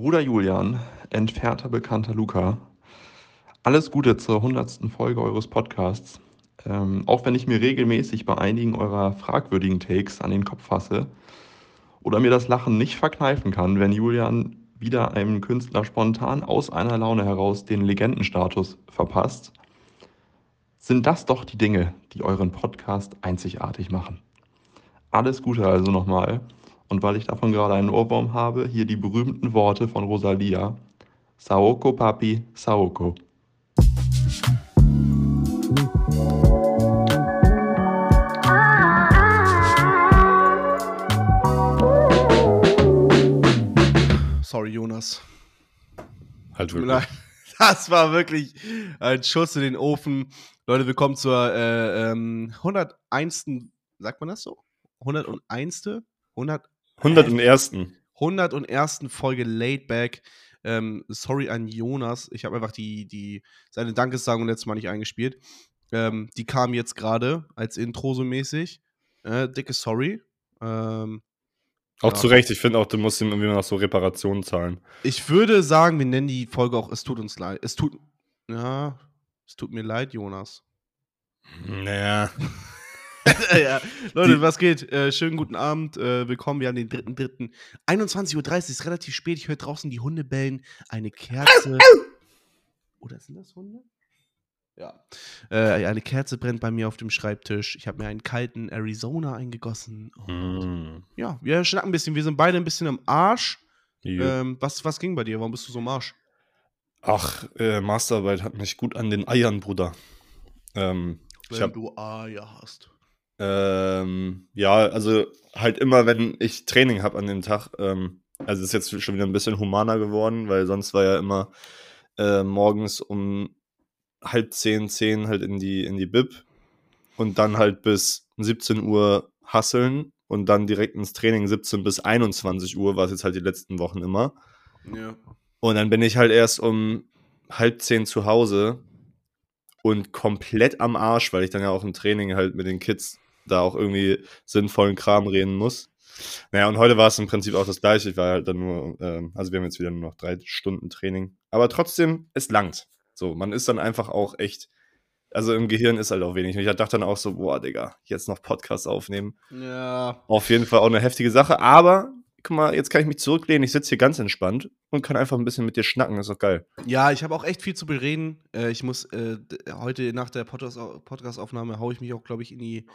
Bruder Julian, entfernter Bekannter Luca, alles Gute zur hundertsten Folge eures Podcasts. Ähm, auch wenn ich mir regelmäßig bei einigen eurer fragwürdigen Takes an den Kopf fasse oder mir das Lachen nicht verkneifen kann, wenn Julian wieder einem Künstler spontan aus einer Laune heraus den Legendenstatus verpasst, sind das doch die Dinge, die euren Podcast einzigartig machen. Alles Gute also nochmal. Und weil ich davon gerade einen Ohrwurm habe, hier die berühmten Worte von Rosalia. Saoko Papi, Saoko. Sorry, Jonas. Halt wirklich. Das war wirklich ein Schuss in den Ofen. Leute, willkommen zur äh, ähm, 101. Sagt man das so? 101. 100, 101. 101. Folge Laid Back. Ähm, sorry an Jonas. Ich habe einfach die, die, seine Dankessagung letztes Mal nicht eingespielt. Ähm, die kam jetzt gerade als Intro so mäßig. Äh, dicke Sorry. Ähm, Auch Ja. zu Recht, ich finde auch, du musst ihm irgendwie noch so Reparationen zahlen. ich würde sagen, wir nennen die Folge auch Es tut uns leid. Es tut. Ja, es tut mir leid, Jonas. Naja. ja. Leute, Die- was geht? Äh, schönen guten Abend. Äh, willkommen. Wir haben den 3.3. 21.30 Uhr ist relativ spät. Ich höre draußen die Hunde bellen. Eine Kerze. Oder sind das Hunde? Ja. Äh, eine Kerze brennt bei mir auf dem Schreibtisch. Ich habe mir einen kalten Arizona eingegossen. Und Hm. Ja, wir schnacken ein bisschen. Wir sind beide ein bisschen am Arsch. Ja. Ähm, was, was ging bei dir? Warum bist du so am Arsch? Ach, äh, Masterarbeit hat mich gut an den Eiern, Bruder. Ähm, ich hab, du Eier hast. Ähm, ja, also halt immer, wenn ich Training habe an dem Tag, ähm, also ist jetzt schon wieder ein bisschen humaner geworden, weil sonst war ja immer äh, morgens um halb zehn, zehn halt in die, in die Bib und dann halt bis 17 Uhr hasseln und dann direkt ins Training 17 bis 21 Uhr, war es jetzt halt die letzten Wochen immer. Ja. Und dann bin ich halt erst um halb zehn zu Hause und komplett am Arsch, weil ich dann ja auch im Training halt mit den Kids da auch irgendwie sinnvollen Kram reden muss. Naja, und heute war es im Prinzip auch das gleiche. Ich war halt dann nur, ähm, also wir haben jetzt wieder nur noch drei Stunden Training. Aber trotzdem, es langt. So, man ist dann einfach auch echt, also im Gehirn ist halt auch wenig. Und ich dachte dann auch so, boah, Digga, jetzt noch Podcast aufnehmen. Ja. Auf jeden Fall auch eine heftige Sache. Aber, guck mal, jetzt kann ich mich zurücklehnen. Ich sitze hier ganz entspannt und kann einfach ein bisschen mit dir schnacken. ist doch geil. Ja, ich habe auch echt viel zu bereden. Äh, ich muss äh, heute nach der Podcast- Podcast-Aufnahme haue ich mich auch, glaube ich, in die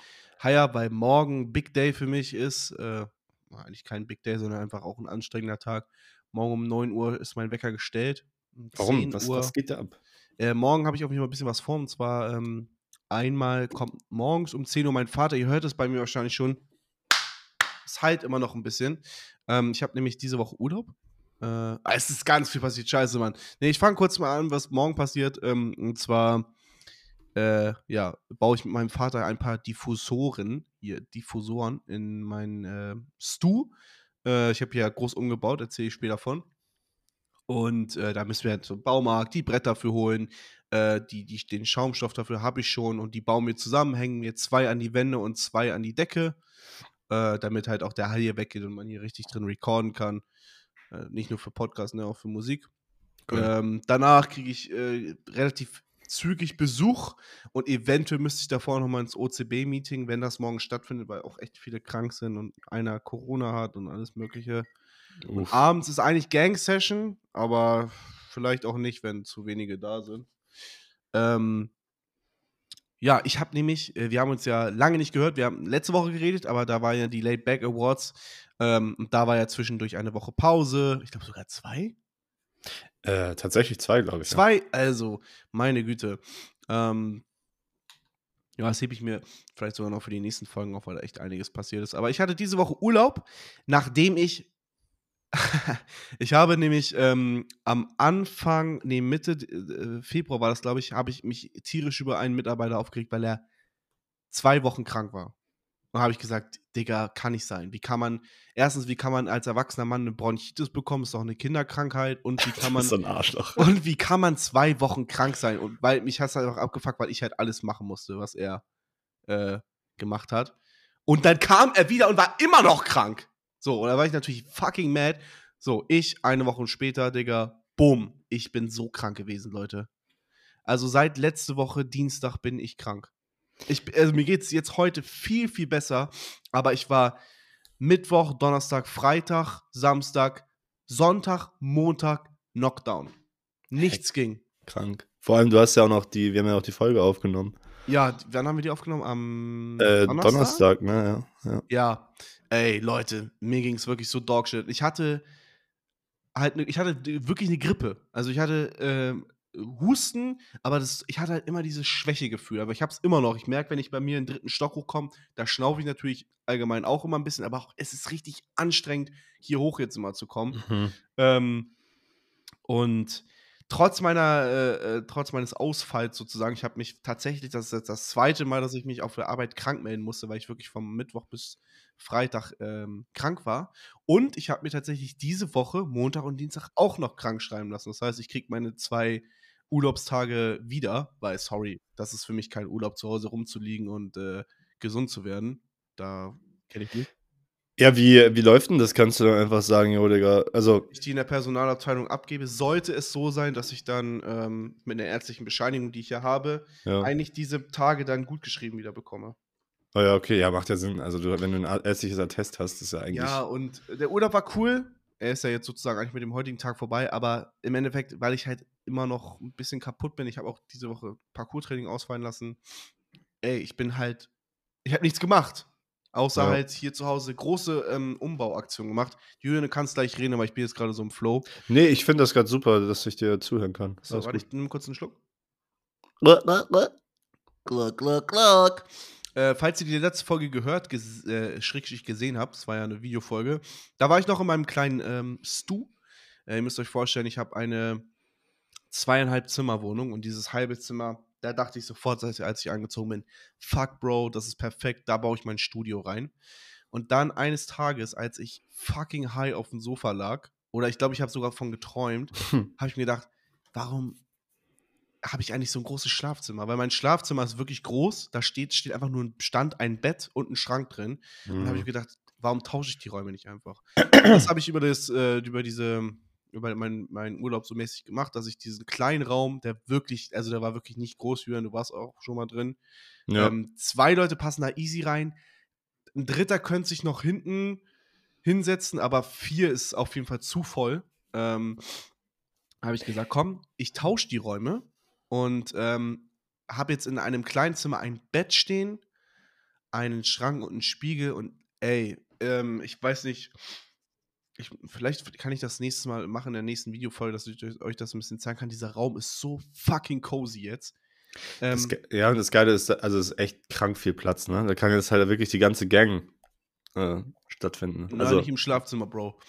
Haier, weil morgen Big Day für mich ist. Äh, eigentlich kein Big Day, sondern einfach auch ein anstrengender Tag. Morgen um 9 Uhr ist mein Wecker gestellt. Um 10 Warum? Was, Uhr. was geht da ab? Äh, morgen habe ich auf jeden Fall ein bisschen was vor. Und zwar ähm, einmal kommt morgens um 10 Uhr mein Vater. Ihr hört es bei mir wahrscheinlich schon. Halt immer noch ein bisschen. Ähm, ich habe nämlich diese Woche Urlaub. Äh, ah, es ist ganz viel passiert. Scheiße, Mann. Nee, ich fange kurz mal an, was morgen passiert. Ähm, und zwar, äh, ja, baue ich mit meinem Vater ein paar Diffusoren, hier, Diffusoren in meinen äh, Stu. Äh, ich habe hier groß umgebaut, erzähle ich später von. Und äh, da müssen wir halt zum Baumarkt die Bretter für holen. Äh, die, die, den Schaumstoff dafür habe ich schon und die bauen wir zusammen, hängen mir zwei an die Wände und zwei an die Decke, äh, damit halt auch der Hall hier weggeht und man hier richtig drin recorden kann. Äh, nicht nur für Podcasts, ne, auch für Musik. Geil. Ähm, danach kriege ich äh, relativ zügig Besuch und eventuell müsste ich davor nochmal ins OCB-Meeting, wenn das morgen stattfindet, weil auch echt viele krank sind und einer Corona hat und alles Mögliche. Uff. Abends ist eigentlich Gang-Session, aber vielleicht auch nicht, wenn zu wenige da sind. Ähm, ja, ich habe nämlich, äh, wir haben uns ja lange nicht gehört, wir haben letzte Woche geredet, aber da waren ja die Late Back Awards ähm, und da war ja zwischendurch eine Woche Pause, ich glaube sogar zwei. Äh, tatsächlich zwei, glaube ich. Zwei, also, meine Güte. Ähm, ja, das hebe ich mir vielleicht sogar noch für die nächsten Folgen auf, weil da echt einiges passiert ist. Aber ich hatte diese Woche Urlaub, nachdem ich. ich habe nämlich ähm, am Anfang, nee, Mitte äh, Februar war das, glaube ich, habe ich mich tierisch über einen Mitarbeiter aufgeregt, weil er zwei Wochen krank war. Und habe ich gesagt, Digga, kann nicht sein. Wie kann man, erstens, wie kann man als erwachsener Mann eine Bronchitis bekommen? Ist doch eine Kinderkrankheit. Und wie kann man so ein Arschloch. und wie kann man zwei Wochen krank sein? Und weil mich hat es halt auch abgefuckt, weil ich halt alles machen musste, was er äh, gemacht hat. Und dann kam er wieder und war immer noch krank. So, und da war ich natürlich fucking mad. So, ich eine Woche später, Digga, bumm, ich bin so krank gewesen, Leute. Also seit letzte Woche Dienstag bin ich krank. Ich, also mir geht es jetzt heute viel, viel besser, aber ich war Mittwoch, Donnerstag, Freitag, Samstag, Sonntag, Montag, Knockdown. Nichts ging. Krank. Vor allem, du hast ja auch noch die, wir haben ja auch die Folge aufgenommen. Ja, wann haben wir die aufgenommen? Am Äh, Donnerstag? Donnerstag, ne? Ja. ja. Ja, ey, Leute, mir ging es wirklich so dogshit. Ich hatte halt, ne, ich hatte wirklich eine Grippe. Also ich hatte ähm, Husten, aber das, ich hatte halt immer dieses Schwächegefühl. Aber ich habe es immer noch. Ich merke, wenn ich bei mir in den dritten Stock hochkomme, da schnaufe ich natürlich allgemein auch immer ein bisschen, aber auch, es ist richtig anstrengend, hier hoch jetzt immer zu kommen. Mhm. Ähm, und trotz meiner, äh, äh, trotz meines Ausfalls sozusagen, ich habe mich tatsächlich, das ist jetzt das zweite Mal, dass ich mich auf der Arbeit krank melden musste, weil ich wirklich vom Mittwoch bis Freitag ähm, krank war. Und ich habe mir tatsächlich diese Woche, Montag und Dienstag, auch noch krank schreiben lassen. Das heißt, ich kriege meine zwei Urlaubstage wieder, weil, sorry, das ist für mich kein Urlaub, zu Hause rumzuliegen und äh, gesund zu werden. Da kenne ich nicht. Ja, wie, wie läuft denn das? Kannst du dann einfach sagen, jo, Digga. Also, ich die in der Personalabteilung abgebe, sollte es so sein, dass ich dann ähm, mit einer ärztlichen Bescheinigung, die ich ja habe, ja. eigentlich diese Tage dann gut geschrieben wieder bekomme. Oh ja, okay, ja, macht ja Sinn. Also, du, wenn du ein ärztliches Attest hast, ist ja eigentlich. Ja, und der Urlaub war cool. Er ist ja jetzt sozusagen eigentlich mit dem heutigen Tag vorbei, aber im Endeffekt, weil ich halt immer noch ein bisschen kaputt bin, ich habe auch diese Woche Parkour-Training ausfallen lassen. Ey, ich bin halt, ich habe nichts gemacht. Außer Ja. halt hier zu Hause große ähm, Umbauaktionen gemacht. Julian, du kannst gleich reden, aber ich bin jetzt gerade so im Flow. Nee, ich finde das gerade super, dass ich dir zuhören kann. So, warte, gut. ich nehme kurz einen Schluck. Gluck, gluck, gluck. Äh, falls ihr die letzte Folge gehört, ges äh, schrägstrich gesehen habt, es war ja eine Videofolge, da war ich noch in meinem kleinen ähm, Stu. Äh, ihr müsst euch vorstellen, ich habe eine zweieinhalb Zimmerwohnung und dieses halbe Zimmer, da dachte ich sofort, als als ich angezogen bin, fuck Bro, das ist perfekt, da baue ich mein Studio rein. Und dann eines Tages, als ich fucking high auf dem Sofa lag, oder ich glaube, ich habe sogar von geträumt, Hm. habe ich mir gedacht, warum habe ich eigentlich so ein großes Schlafzimmer? Weil mein Schlafzimmer ist wirklich groß. Da steht, steht einfach nur ein Stand, ein Bett und ein Schrank drin. Und da habe ich Mhm. gedacht, warum tausche ich die Räume nicht einfach? Das habe ich über das, äh, über diese, über meinen meinen Urlaub so mäßig gemacht, dass ich diesen kleinen Raum, der wirklich, also der war wirklich nicht groß, Jürgen, du warst auch schon mal drin. Ja. Ähm, zwei Leute passen da easy rein. Ein dritter könnte sich noch hinten hinsetzen, aber vier ist auf jeden Fall zu voll. Ähm, habe ich gesagt, komm, ich tausche die Räume und ähm, habe jetzt in einem kleinen Zimmer ein Bett stehen, einen Schrank und einen Spiegel und ey, ähm, ich weiß nicht, ich, vielleicht kann ich das nächstes Mal machen in der nächsten Videofolge, dass ich euch- das ein bisschen zeigen kann. Dieser Raum ist so fucking cozy jetzt. Ähm, Das, ja, und das Geile ist, also es ist echt krank viel Platz, ne? Da kann jetzt halt wirklich die ganze Gang äh, stattfinden. Nein, Also, nicht im Schlafzimmer, Bro.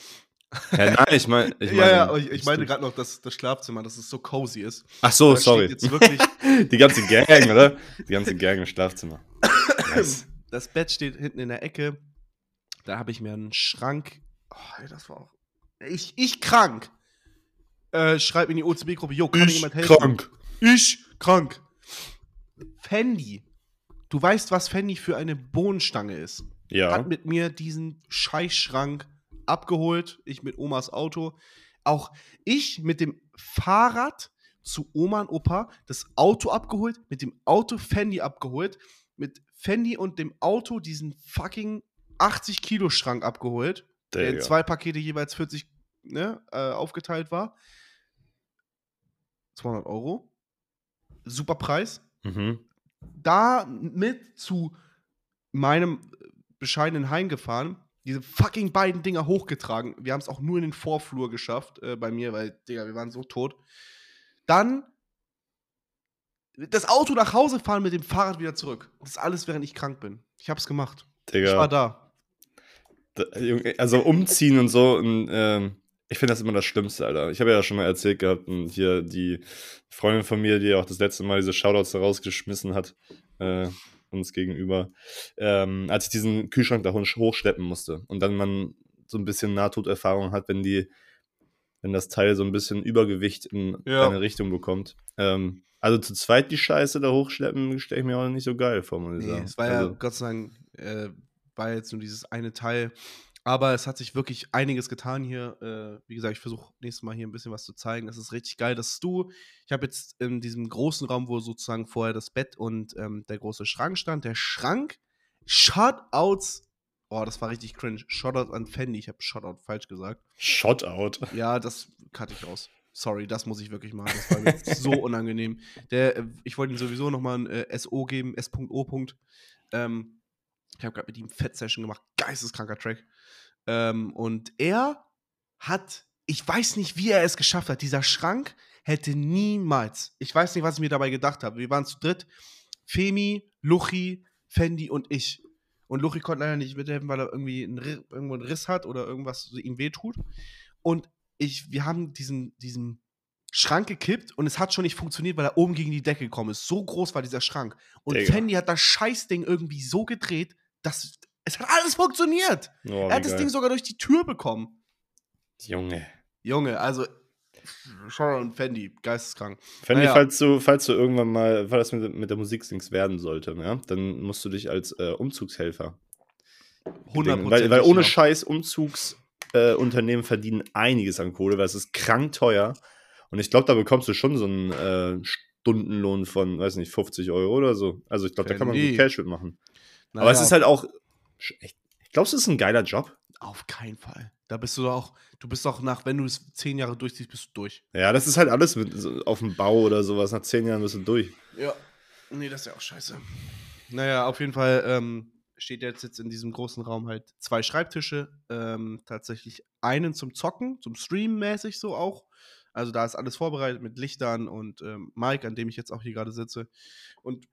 Ja, nein, ich meine, ich ja, meine, ja, aber ich, ich meine gerade noch das, das Schlafzimmer, dass es so cozy ist. Ach so, Da sorry. Jetzt wirklich, Die ganze Gang, oder? Die ganze Gang im Schlafzimmer. Nice. das Bett steht hinten in der Ecke. Da habe ich mir einen Schrank. Oh, das war auch. Ich, ich krank. Äh, schreib in die OCB-Gruppe, jo, kann mir Ich jemand helfen? krank. Ich krank. Fendi. Du weißt, was Fendi für eine Bohnenstange ist. Ja. Hat mit mir diesen Scheißschrank abgeholt. Ich mit Omas Auto. Auch ich mit dem Fahrrad zu Oma und Opa das Auto abgeholt, mit dem Auto Fendi abgeholt, mit Fendi und dem Auto diesen fucking 80 Kilo Schrank abgeholt, der in Digga. zwei Pakete jeweils 40 ne, äh, aufgeteilt war. 200 Euro. Super Preis Mhm. da mit zu meinem bescheidenen Heim gefahren, diese fucking beiden Dinger hochgetragen. Wir haben es auch nur in den Vorflur geschafft äh, bei mir, weil, Digga, wir waren so tot. Dann das Auto nach Hause fahren mit dem Fahrrad wieder zurück. Das alles, während ich krank bin. Ich hab's gemacht. Ich war Digga. da. Da- Also umziehen und so. Und, ähm, ich finde das immer das Schlimmste, Alter. Ich habe ja schon mal erzählt gehabt, und hier die Freundin von mir, die auch das letzte Mal diese Shoutouts da rausgeschmissen hat, äh, uns gegenüber, ähm, als ich diesen Kühlschrank da hoch- hochschleppen musste. Und dann man so ein bisschen Nahtoderfahrung hat, wenn die, wenn das Teil so ein bisschen Übergewicht in Ja. eine Richtung bekommt. Ähm, also zu zweit die Scheiße da hochschleppen, stelle ich mir auch nicht so geil vor, muss ich Nee, sagen. es war ja, also, Gott sei Dank, äh, war jetzt nur dieses eine Teil. Aber es hat sich wirklich einiges getan hier. Äh, wie gesagt, ich versuche nächstes Mal hier ein bisschen was zu zeigen. Das ist richtig geil. Das ist du. Ich habe jetzt in diesem großen Raum, wo sozusagen vorher das Bett und ähm, der große Schrank stand. Der Schrank, Shutouts. Oh, das war richtig cringe. Shoutout an Fendi. Ich habe Shoutout falsch gesagt. Shotout. Ja, das cutte ich raus. Sorry, das muss ich wirklich machen. Das war mir so unangenehm. Der, äh, ich wollte ihm sowieso nochmal ein äh, SO geben, S.O. Ähm, ich habe gerade mit ihm Fett-Session gemacht. Geisteskranker Track. Ähm, und er hat, ich weiß nicht, wie er es geschafft hat. Dieser Schrank hätte niemals, ich weiß nicht, was ich mir dabei gedacht habe. Wir waren zu dritt. Femi, Luchi, Fendi und ich. Und Luchi konnte leider nicht mithelfen, weil er irgendwie einen, irgendwo einen Riss hat oder irgendwas ihm wehtut. Und ich, wir haben diesen, diesen Schrank gekippt und es hat schon nicht funktioniert, weil er oben gegen die Decke gekommen ist. So groß war dieser Schrank. Und Digga. Fendi hat das Scheißding irgendwie so gedreht, dass es hat alles funktioniert. Oh, er hat das Ding sogar durch die Tür bekommen. Junge. Junge, also Shoutout und Fendi, geisteskrank. Fendi, Naja. falls du, falls du irgendwann mal, falls das mit, mit der Musik nichts werden sollte, ja, dann musst du dich als äh, Umzugshelfer 100 Weil, weil ohne Scheiß Umzugsunternehmen äh, verdienen einiges an Kohle, weil es ist krank teuer. Und ich glaube, da bekommst du schon so einen äh, Stundenlohn von, weiß nicht, 50 Euro oder so. Also ich glaube, da kann man gut Cash mitmachen. Aber es ist halt auch. echt- Glaubst du, es ist ein geiler Job? Auf keinen Fall. Da bist du doch auch, du bist doch nach, wenn du es zehn Jahre durchziehst, bist du durch. Ja, das ist halt alles mit, so auf dem Bau oder sowas. Nach zehn Jahren bist du durch. Ja. Nee, das ist ja auch scheiße. Naja, auf jeden Fall ähm, steht jetzt, jetzt in diesem großen Raum halt zwei Schreibtische. Ähm, tatsächlich einen zum Zocken, zum Streamen mäßig so auch. Also da ist alles vorbereitet mit Lichtern und ähm, Mike, an dem ich jetzt auch hier gerade sitze. Und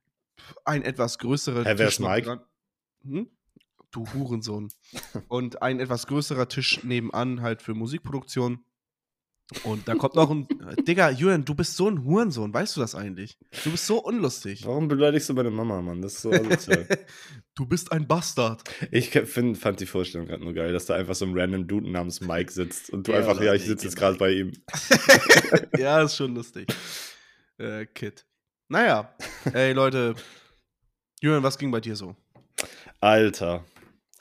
ein etwas größerer ist noch Mike? Hm? Du Hurensohn. und ein etwas größerer Tisch nebenan halt für Musikproduktion. Und da kommt noch ein. Digga, Julian, du bist so ein Hurensohn, weißt du das eigentlich? Du bist so unlustig. Warum beleidigst du meine Mama, Mann? Das ist so asozial. du bist ein Bastard. ich find, fand die Vorstellung gerade nur geil, dass da einfach so ein random Dude namens Mike sitzt und du Ja, einfach, ja, ich sitze jetzt gerade bei ihm. ja, ist schon lustig. Äh, Kid. Naja, ey Leute. Julian, was ging bei dir so? Alter.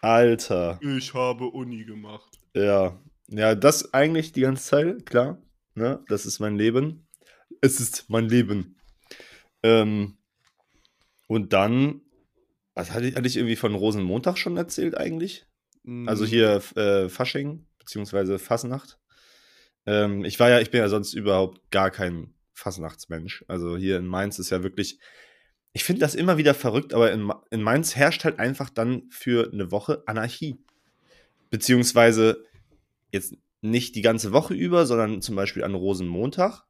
Alter. Ich habe Uni gemacht. Ja. Ja, das eigentlich die ganze Zeit, klar. Ne? Das ist mein Leben. Es ist mein Leben. Ähm, und dann, was hatte ich, hatte ich irgendwie von Rosenmontag schon erzählt eigentlich? Mm, Also hier äh, Fasching, beziehungsweise Fasnacht. Ähm, ich war ja, ich bin ja sonst überhaupt gar kein Fasnachtsmensch. Also hier in Mainz ist ja wirklich, ich finde das immer wieder verrückt, aber in, in Mainz herrscht halt einfach dann für eine Woche Anarchie. Beziehungsweise jetzt nicht die ganze Woche über, sondern zum Beispiel an Rosenmontag.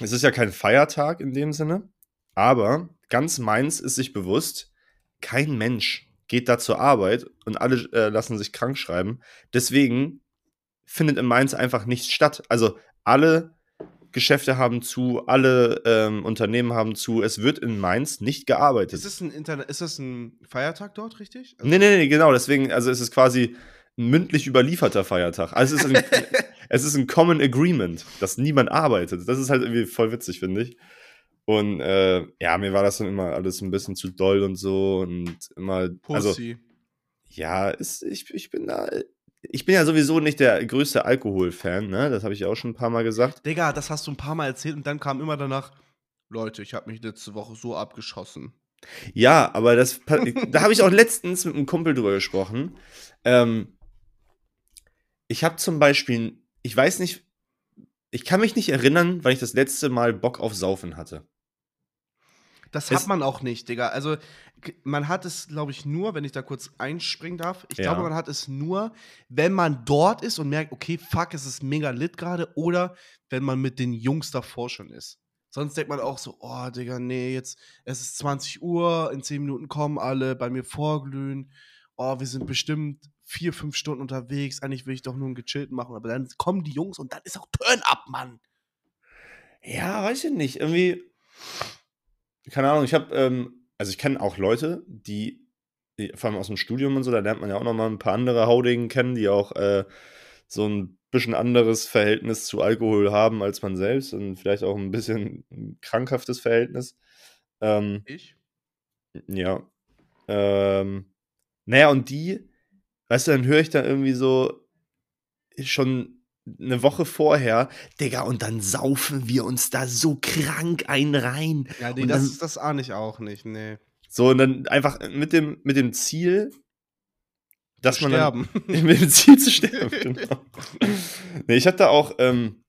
Es ist ja kein Feiertag in dem Sinne, aber ganz Mainz ist sich bewusst, kein Mensch geht da zur Arbeit und alle äh, lassen sich krank schreiben. Deswegen findet in Mainz einfach nichts statt. Also alle Geschäfte haben zu, alle ähm, Unternehmen haben zu. Es wird in Mainz nicht gearbeitet. Ist es ein, Internet, ist das ein Feiertag dort, richtig? Also- Nee, nee, nee, genau. Deswegen, also es ist quasi ein mündlich überlieferter Feiertag. Also es ist ein, es ist ein Common Agreement, dass niemand arbeitet. Das ist halt irgendwie voll witzig, finde ich. Und äh, ja, mir war das dann immer alles ein bisschen zu doll und so und immer, also Pussy. ja, ist, ich, ich bin da, ich bin ja sowieso nicht der größte Alkoholfan, ne? Das habe ich auch schon ein paar Mal gesagt. Digga, das hast du ein paar Mal erzählt und dann kam immer danach, Leute, ich habe mich letzte Woche so abgeschossen. Ja, aber das, da habe ich auch letztens mit einem Kumpel drüber gesprochen. Ähm, ich habe zum Beispiel, ich weiß nicht, ich kann mich nicht erinnern, weil ich das letzte Mal Bock auf Saufen hatte. Das Es- hat man auch nicht, Digga. Also, man hat es, glaube ich, nur, wenn ich da kurz einspringen darf, ich Ja. glaube, man hat es nur, wenn man dort ist und merkt, okay, fuck, es ist mega lit gerade, oder wenn man mit den Jungs davor schon ist. Sonst denkt man auch so, oh, Digga, nee, jetzt, es ist 20 Uhr, in 10 Minuten kommen alle, bei mir vorglühen, oh, wir sind bestimmt vier, fünf Stunden unterwegs, eigentlich will ich doch nur einen gechillten machen, aber dann kommen die Jungs und dann ist auch Turn-up, Mann. Ja, weiß ich nicht. Irgendwie, keine Ahnung, ich habe, ähm, also ich kenne auch Leute, die, die, vor allem aus dem Studium und so, da lernt man ja auch noch mal ein paar andere Haudegen kennen, die auch äh, so ein bisschen anderes Verhältnis zu Alkohol haben als man selbst und vielleicht auch ein bisschen ein krankhaftes Verhältnis. Ähm, Ich? ja. Ähm, naja, und die weißt du, dann höre ich da irgendwie so schon eine Woche vorher, Digga, und dann saufen wir uns da so krank ein rein. Ja, nee, Und das, dann- das ahne ich auch nicht, nee. So, und dann einfach mit dem, mit dem Ziel, dass man dann, Sterben. mit dem Ziel zu sterben, genau. nee, ich hatte auch, ähm,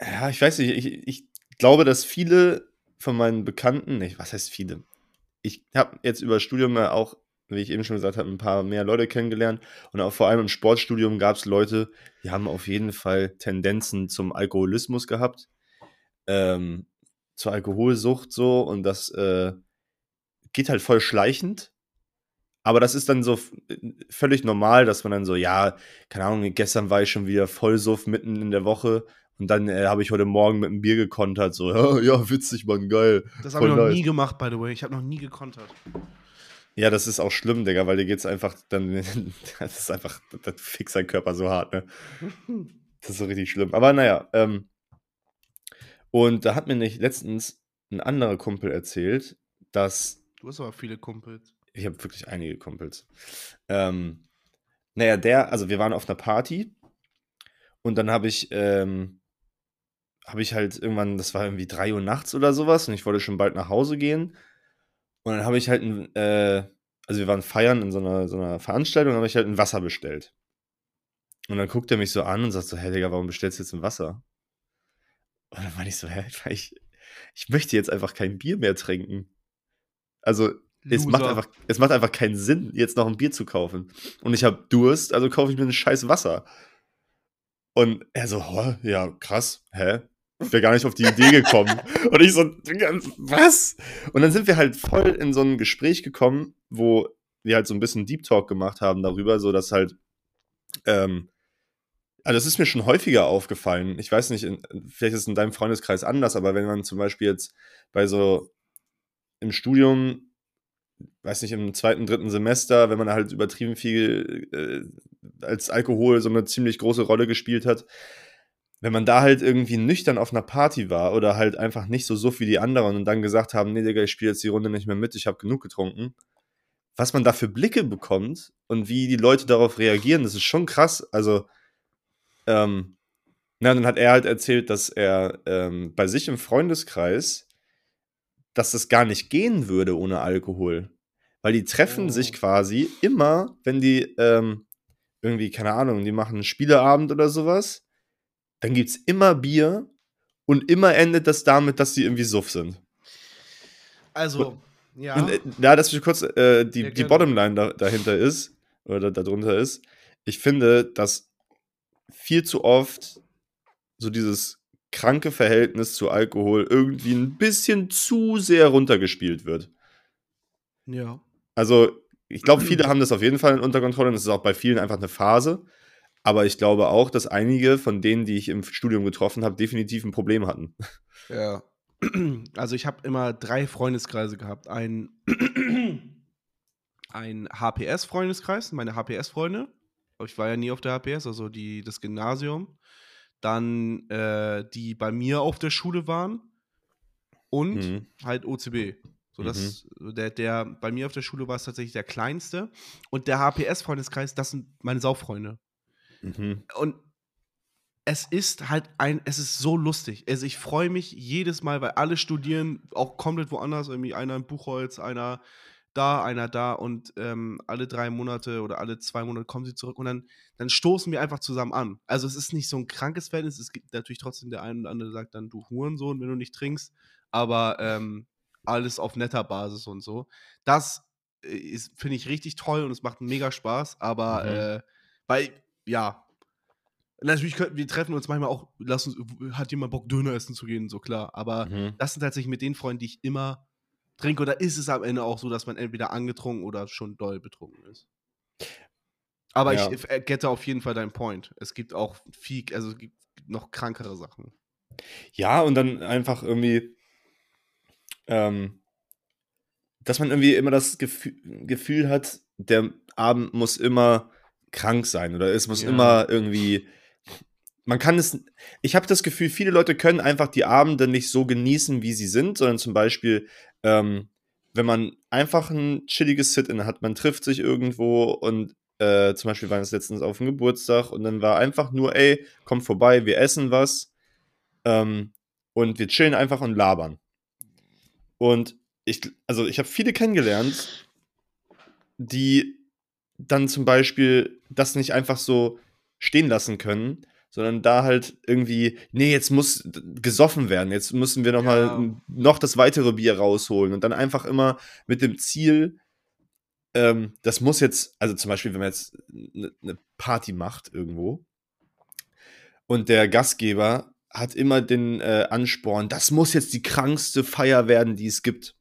ja, ich weiß nicht, ich, ich glaube, dass viele von meinen Bekannten, nee, was heißt viele? Ich habe jetzt über das Studium ja auch, wie ich eben schon gesagt habe, ein paar mehr Leute kennengelernt und auch vor allem im Sportstudium gab es Leute, die haben auf jeden Fall Tendenzen zum Alkoholismus gehabt, ähm, zur Alkoholsucht so und das äh, geht halt voll schleichend. Aber das ist dann so völlig normal, dass man dann so, ja, keine Ahnung, gestern war ich schon wieder Vollsuff mitten in der Woche und dann äh, habe ich heute Morgen mit einem Bier gekontert, so, ja, ja witzig, Mann, geil. Das habe ich noch nice. nie gemacht, by the way. Ich habe noch nie gekontert. Ja, das ist auch schlimm, Digga, weil dir geht's einfach dann, das ist einfach, das fixt dein Körper so hart, ne? Das ist so richtig schlimm. Aber naja, ähm, und da hat mir nicht letztens ein anderer Kumpel erzählt, dass Du hast aber viele Kumpels. ich habe wirklich einige Kumpels. Ähm, naja, der, also wir waren auf einer Party und dann habe ich, ähm, habe ich halt irgendwann, das war irgendwie 3 Uhr nachts oder sowas und ich wollte schon bald nach Hause gehen. Und dann habe ich halt ein, äh, also wir waren feiern in so einer, so einer Veranstaltung, habe ich halt ein Wasser bestellt. Und dann guckt er mich so an und sagt so, hey Digga, warum bestellst du jetzt ein Wasser? Und dann meine ich so, hä, weil ich, ich möchte jetzt einfach kein Bier mehr trinken. Also, es macht, einfach, es macht einfach keinen Sinn, jetzt noch ein Bier zu kaufen. Und ich habe Durst, also kaufe ich mir ein scheiß Wasser. Und er so, "Hä? ja, krass, hä? Ich wäre gar nicht auf die Idee gekommen. Und ich so, "Digga, was? Und dann sind wir halt voll in so ein Gespräch gekommen, wo wir halt so ein bisschen Deep Talk gemacht haben darüber, so dass halt, ähm, also das ist mir schon häufiger aufgefallen. Ich weiß nicht, in, vielleicht ist es in deinem Freundeskreis anders, aber wenn man zum Beispiel jetzt bei so im Studium, weiß nicht, im zweiten, dritten Semester, wenn man halt übertrieben viel äh, als Alkohol so eine ziemlich große Rolle gespielt hat, wenn man da halt irgendwie nüchtern auf einer Party war oder halt einfach nicht so so wie die anderen und dann gesagt haben, nee, Digga, ich spiele jetzt die Runde nicht mehr mit, ich habe genug getrunken. Was man da für Blicke bekommt und wie die Leute darauf reagieren, das ist schon krass. Also, ähm, na, dann hat er halt erzählt, dass er ähm, bei sich im Freundeskreis, dass das gar nicht gehen würde ohne Alkohol. Weil die treffen Oh. sich quasi immer, wenn die ähm, irgendwie, keine Ahnung, die machen einen Spieleabend oder sowas, dann gibt's immer Bier und immer endet das damit, dass die irgendwie suff sind. Also, ja. Und äh, ja, dass ich kurz äh, die, Ja, die. Bottomline da, dahinter ist, oder da, darunter ist, ich finde, dass viel zu oft so dieses kranke Verhältnis zu Alkohol irgendwie ein bisschen zu sehr runtergespielt wird. ja. Also, ich glaube, viele haben das auf jeden Fall unter Kontrolle und es ist auch bei vielen einfach eine Phase. Aber ich glaube auch, dass einige von denen, die ich im Studium getroffen habe, definitiv ein Problem hatten. Ja. Also ich habe immer drei Freundeskreise gehabt. Ein, ein HPS-Freundeskreis, meine HPS-Freunde. Ich war ja nie auf der HPS, also die, das Gymnasium. Dann äh, die bei mir auf der Schule waren. Und Mhm. halt OCB. So, das, der, der bei mir auf der Schule war es tatsächlich der kleinste. Und der HPS-Freundeskreis, das sind meine Saufreunde. Mhm. Und es ist halt ein, es ist so lustig. Also ich freue mich jedes Mal, weil alle studieren auch komplett woanders. Irgendwie einer in Buchholz, einer da, einer da und ähm, alle drei Monate oder alle zwei Monate kommen sie zurück und dann, dann stoßen wir einfach zusammen an. Also es ist nicht so ein krankes Verhältnis. Es gibt natürlich trotzdem der eine oder andere, der sagt dann, du Hurensohn, wenn du nicht trinkst. Aber ähm, alles auf netter Basis und so. Das äh, ist, finde ich, richtig toll und es macht mega Spaß. Aber Mhm. äh, weil, ja, natürlich könnten wir treffen uns manchmal auch, lass uns, hat jemand Bock, Döner essen zu gehen, so klar. Aber Mhm. das sind tatsächlich mit den Freunden, die ich immer trinke. Oder ist es am Ende auch so, dass man entweder angetrunken oder schon doll betrunken ist? Aber Ja. ich äh, gette auf jeden Fall deinen Point. Es gibt auch viel, also es gibt noch krankere Sachen. Ja, und dann einfach irgendwie, ähm, dass man irgendwie immer das Gefühl, Gefühl hat, der Abend muss immer krank sein oder es muss Ja. immer irgendwie. Man kann es. Ich habe das Gefühl, viele Leute können einfach die Abende nicht so genießen, wie sie sind, sondern zum Beispiel, ähm, wenn man einfach ein chilliges Sit-In hat, man trifft sich irgendwo und äh, zum Beispiel waren es letztens auf dem Geburtstag und dann war einfach nur, ey, kommt vorbei, wir essen was ähm, und wir chillen einfach und labern. Und ich, also ich habe viele kennengelernt, die dann zum Beispiel das nicht einfach so stehen lassen können, sondern da halt irgendwie, nee, jetzt muss gesoffen werden, jetzt müssen wir noch Ja. mal noch das weitere Bier rausholen und dann einfach immer mit dem Ziel, ähm, das muss jetzt, also zum Beispiel, wenn man jetzt eine ne Party macht irgendwo und der Gastgeber hat immer den äh, Ansporn, das muss jetzt die krankste Feier werden, die es gibt.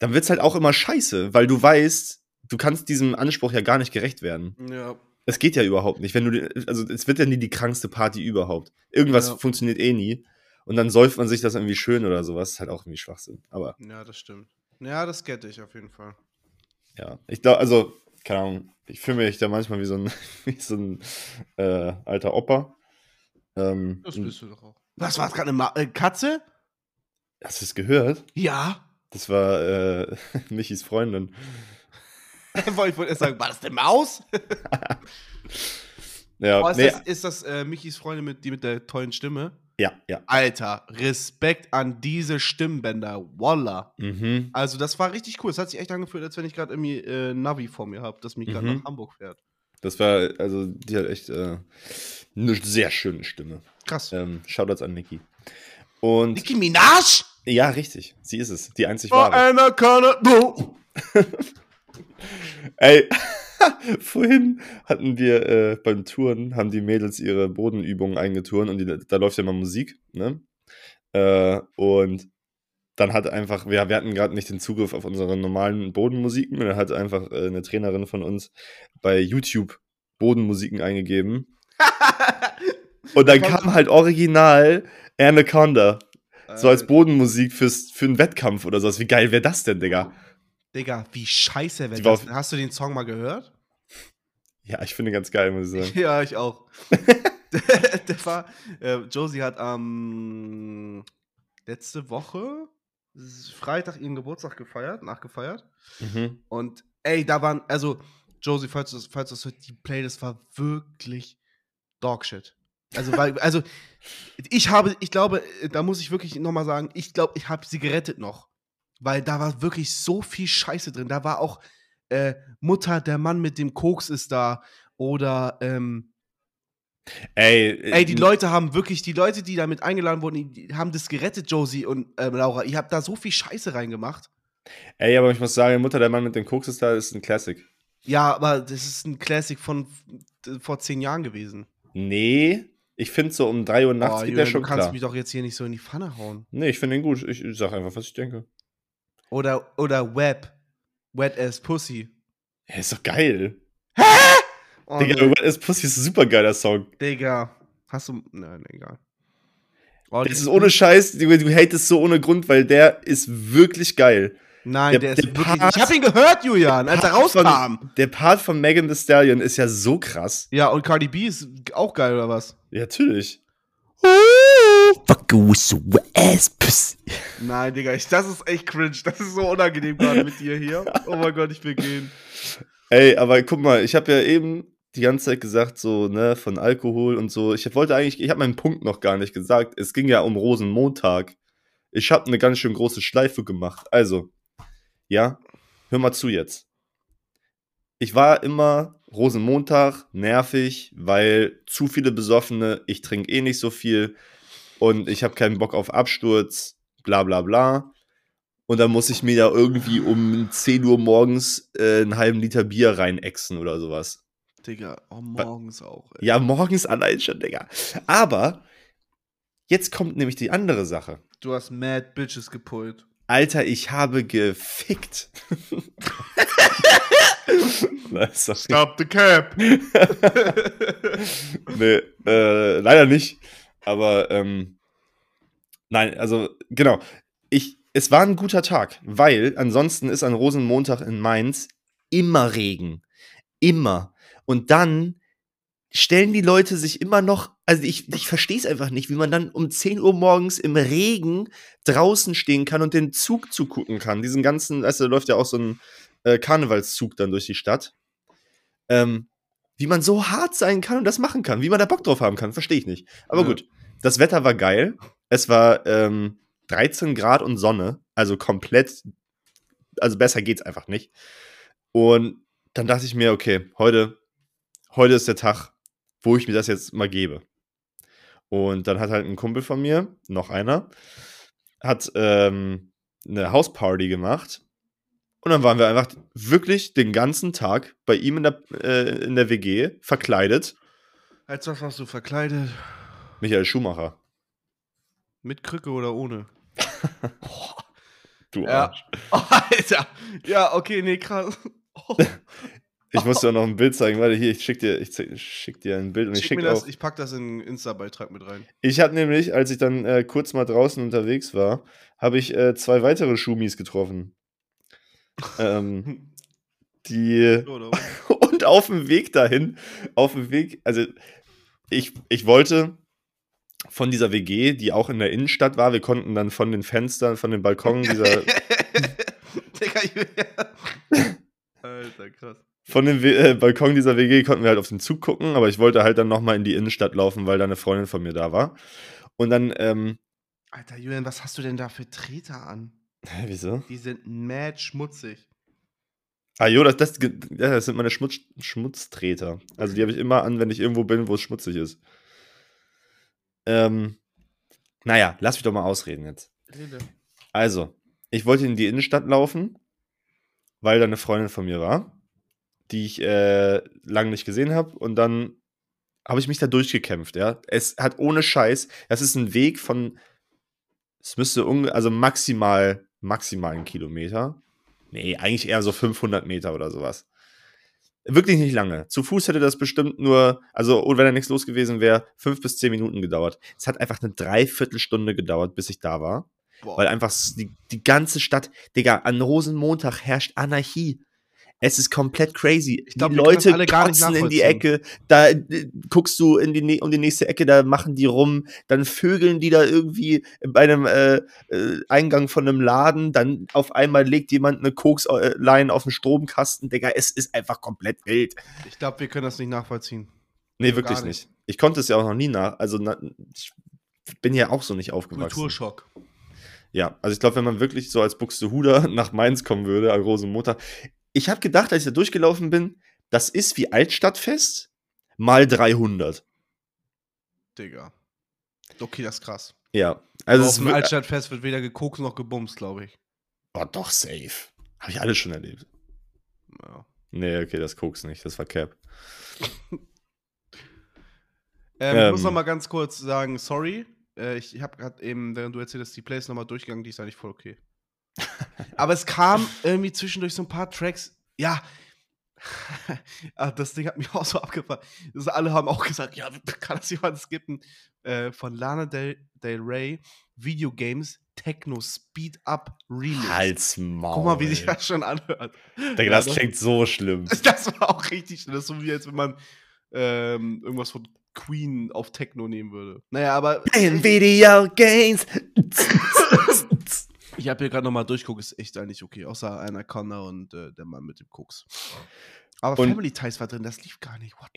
Dann wird's halt auch immer scheiße, weil du weißt, du kannst diesem Anspruch ja gar nicht gerecht werden. Ja. Es geht ja überhaupt nicht. Wenn du, also es wird ja nie die krankste Party überhaupt. Irgendwas Ja. funktioniert eh nie. Und dann säuft man sich das irgendwie schön oder sowas. Ist halt auch irgendwie Schwachsinn. Aber Ja, das stimmt. Ja, das get ich auf jeden Fall. ja, ich glaube, also, keine Ahnung, ich fühle mich da manchmal wie so ein, wie so ein äh, alter Opa. Ähm, Das bist du doch auch. Was war das gerade? Eine Ma äh, Katze? hast du es gehört? Ja. Das war äh, Michis Freundin. ich wollte erst sagen, war das eine Maus? Ja, Oh, ist nee, das, ist das äh, Michis Freundin, mit, die mit der tollen Stimme? ja, ja. Alter, Respekt an diese Stimmbänder. Walla. Mhm. Also, das war richtig cool. Es hat sich echt angefühlt, als wenn ich gerade irgendwie äh, Navi vor mir habe, das mich gerade Mhm. nach Hamburg fährt. Das war, also, die hat echt äh, eine sehr schöne Stimme. Krass. Ähm, Shoutouts an Niki. Und Nicki Minaj? ja, richtig. Sie ist es. Die einzig Oh, wahre. Anaconda. Oh. Ey, vorhin hatten wir äh, beim Touren, haben die Mädels ihre Bodenübungen eingeturnt und die, da läuft ja mal Musik, ne? Äh, und dann hat einfach, wir, wir hatten gerade nicht den Zugriff auf unsere normalen Bodenmusiken und dann hat einfach äh, eine Trainerin von uns bei YouTube Bodenmusiken eingegeben. Und dann kam halt original Anaconda. So als Äh, Bodenmusik fürs, für einen Wettkampf oder sowas. Wie geil wäre das denn, Digga? Digga, wie scheiße war das? Hast du den Song mal gehört? Ja, ich finde ganz geil, muss ich sagen. Ja, ich auch. der, der war, äh, Josie hat am letzte Woche Freitag ihren Geburtstag gefeiert, nachgefeiert. Mhm. Und ey, da waren, also, Josie, falls du das, falls du das hört, die Playlist war wirklich Dogshit. Also, weil, also, ich habe, ich glaube, da muss ich wirklich nochmal sagen, ich glaube, ich habe sie gerettet noch. Weil da war wirklich so viel Scheiße drin. Da war auch äh, Mutter, der Mann mit dem Koks ist da. Oder, ähm, Ey, ey, die äh, Leute haben wirklich, die Leute, die damit eingeladen wurden, die haben das gerettet, Josie und äh, Laura. Ihr habt da so viel Scheiße reingemacht. Ey, aber ich muss sagen, Mutter, der Mann mit dem Koks ist da, ist ein Classic. Ja, aber das ist ein Classic von f- vor zehn Jahren gewesen. Nee, ich finde so um 3 Uhr nachts Oh, geht Julian, der schon du kannst klar. mich doch jetzt hier nicht so in die Pfanne hauen. Nee, ich finde ihn gut. Ich, ich sag einfach, was ich denke. Oder, oder Web. Wet as Pussy. Ja, ist doch geil. Oh, Digga, nee. What is Pussy ist ein super geiler Song. Digga. Hast du. Nein, egal. Oh, Das ist ohne Scheiß, du, du hatest so ohne Grund, weil der ist wirklich geil. Nein, der- der, ist der wirklich. Part- ich hab ihn gehört, Julian, als er rauskam. Von, der Part von Megan Thee Stallion ist ja so krass. Ja, und Cardi B ist auch geil, oder was? Ja, natürlich. Fuck you wet ass. Nein, Digga, ich, das ist echt cringe. Das ist so unangenehm gerade mit dir hier. Oh mein Gott, ich will gehen. Ey, aber guck mal, ich habe ja eben die ganze Zeit gesagt, so, ne, von Alkohol und so. Ich wollte eigentlich, ich habe meinen Punkt noch gar nicht gesagt. Es ging ja um Rosenmontag. Ich habe eine ganz schön große Schleife gemacht. Also, ja, hör mal zu jetzt. Ich war immer Rosenmontag nervig, weil zu viele Besoffene, ich trinke eh nicht so viel und ich habe keinen Bock auf Absturz, bla bla bla. Und dann muss ich mir ja irgendwie um 10 Uhr morgens äh, einen halben Liter Bier reinexen oder sowas. Digga, oh, morgens auch. Ey. Ja, morgens allein schon, Digga. Aber jetzt kommt nämlich die andere Sache. Du hast Mad Bitches gepult. Alter, ich habe gefickt. Stop the cap. nee, äh, leider nicht. Aber ähm, nein, also genau. Ich, es war ein guter Tag, weil ansonsten ist an Rosenmontag in Mainz immer Regen. Immer. Und dann stellen die Leute sich immer noch, also ich, ich verstehe es einfach nicht, wie man dann um 10 Uhr morgens im Regen draußen stehen kann und den Zug zugucken kann. Diesen ganzen, also da läuft ja auch so ein äh, Karnevalszug dann durch die Stadt. Ähm, wie man so hart sein kann und das machen kann, wie man da Bock drauf haben kann, verstehe ich nicht. Aber Ja. gut, das Wetter war geil. Es war ähm, 13 Grad und Sonne, also komplett, also besser geht's einfach nicht. Und dann dachte ich mir, okay, heute, heute ist der Tag, wo ich mir das jetzt mal gebe. Und dann hat halt ein Kumpel von mir, noch einer, hat ähm, eine Hausparty gemacht. Und dann waren wir einfach wirklich den ganzen Tag bei ihm in der, äh, in der WG verkleidet. Als was warst du verkleidet? Michael Schumacher. Mit Krücke oder ohne? Du Ja. Arsch. Oh, Alter. Ja, okay, nee, krass. Oh, Ich muss dir auch noch ein Bild zeigen. Warte, hier, ich schick dir, ich schick dir ein Bild und ich schick mir schick das, auch. ich pack das in einen Insta-Beitrag mit rein. Ich habe nämlich, als ich dann äh, kurz mal draußen unterwegs war, habe ich äh, zwei weitere Schumis getroffen. Ähm, die und auf dem Weg dahin, auf dem Weg, also ich, ich wollte von dieser WG, die auch in der Innenstadt war, wir konnten dann von den Fenstern, von den Balkonen dieser, Alter, krass. von dem We- äh, Balkon dieser WG konnten wir halt auf den Zug gucken, aber ich wollte halt dann nochmal in die Innenstadt laufen, weil da eine Freundin von mir da war. Und dann, ähm, Alter, Julian, was hast du denn da für Treter an? Hä, wieso? Die sind mad schmutzig. Ah, jo, das, das, das sind meine Schmutz, Schmutztreter. Also die habe ich immer an, wenn ich irgendwo bin, wo es schmutzig ist. Ähm, naja, lass mich doch mal ausreden jetzt. Rede. Also, ich wollte in die Innenstadt laufen, weil da eine Freundin von mir war, die ich äh, lange nicht gesehen habe. Und dann habe ich mich da durchgekämpft, ja. Es hat ohne Scheiß, das ist ein Weg von, es müsste, unge also maximal, maximal einen Kilometer. Nee, eigentlich eher so 500 Meter oder sowas. Wirklich nicht lange. Zu Fuß hätte das bestimmt nur, also, und wenn da nichts los gewesen wäre, fünf bis zehn Minuten gedauert. Es hat einfach eine Dreiviertelstunde gedauert, bis ich da war. Boah. Weil einfach die, die ganze Stadt, Digga, an Rosenmontag herrscht Anarchie. Es ist komplett crazy. Ich glaub, die Leute kotzen in die. Ecke, da äh, guckst du in die, um die nächste Ecke, da machen die rum, dann vögeln die da irgendwie bei einem äh, äh, Eingang von einem Laden, dann auf einmal legt jemand eine Kokslein auf den Stromkasten, Digga, es ist einfach komplett wild. ich glaube, wir können das nicht nachvollziehen. Nee, Also wirklich nicht. nicht. Ich konnte es ja auch noch nie nach, also na, ich bin ja auch so nicht aufgewachsen. Kulturschock. Ja, also ich glaube, wenn man wirklich so als Buxtehuder nach Mainz kommen würde, an Rosenmontag. Ich habe gedacht, als ich da durchgelaufen bin, das ist wie Altstadtfest mal 300. Digga. Okay, das ist krass. Ja, also es auf dem Altstadtfest wird weder gekokst noch gebumst, glaube ich. oh, doch safe. Habe ich alles schon erlebt. Ja. Nee, okay, das Koks nicht, das war Cap. Ähm, ich muss Ähm. noch mal ganz kurz sagen, sorry. Äh, ich habe gerade eben, während du erzählst, die Plays noch mal durchgegangen, die ist eigentlich voll okay. Aber es kam irgendwie zwischendurch so ein paar Tracks, ja. Ah, das Ding hat mich auch so abgefahren. Das alle haben auch gesagt, ja, kann das jemand skippen? Äh, von Lana Del, Del Rey, Videogames Techno Speed Up Remix. Halt's Maul. Guck mal, wie sich das schon anhört. Digga, Ja, das das- klingt so schlimm. Das war auch richtig schön. Das ist so wie, als wenn man ähm, irgendwas von Queen auf Techno nehmen würde. Naja, aber In Video Games. ich habe hier gerade nochmal durchguckt, ist echt eigentlich okay. Außer Anaconda und äh, der Mann mit dem Koks. Aber Und- Family Ties war drin, das lief gar nicht. What?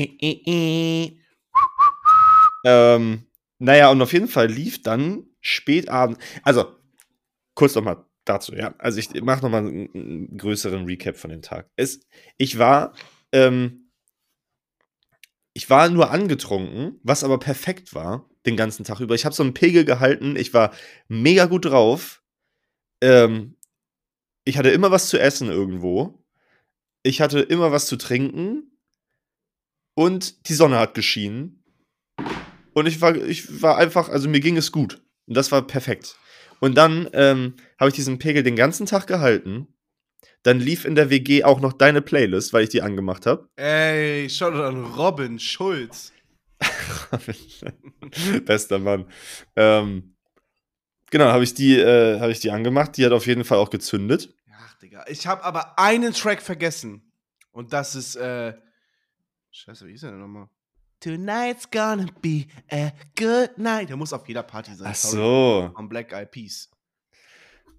ähm, naja, und auf jeden Fall lief dann spät abends. Also, kurz nochmal dazu, ja. Also, ich mache nochmal einen, einen größeren Recap von dem Tag. Es, ich war, ähm, ich war nur angetrunken, was aber perfekt war, den ganzen Tag über. Ich habe so einen Pegel gehalten, ich war mega gut drauf. Ähm, ich hatte immer was zu essen irgendwo. Ich hatte immer was zu trinken. Und die Sonne hat geschienen. Und ich war, ich war einfach, also mir ging es gut. Und das war perfekt. Und dann ähm, habe ich diesen Pegel den ganzen Tag gehalten. Dann lief in der WG auch noch deine Playlist, weil ich die angemacht habe. Ey, schau dir an Robin Schulz. Bester Mann. Ähm, genau, habe ich, die, äh, hab ich die angemacht. Die hat auf jeden Fall auch gezündet. Ach, Digga. Ich habe aber einen Track vergessen. Und das ist, äh. Scheiße, wie hieß der denn nochmal? Tonight's gonna be a good night. Der muss auf jeder Party sein. Ach so. Von Black Eyed Peas.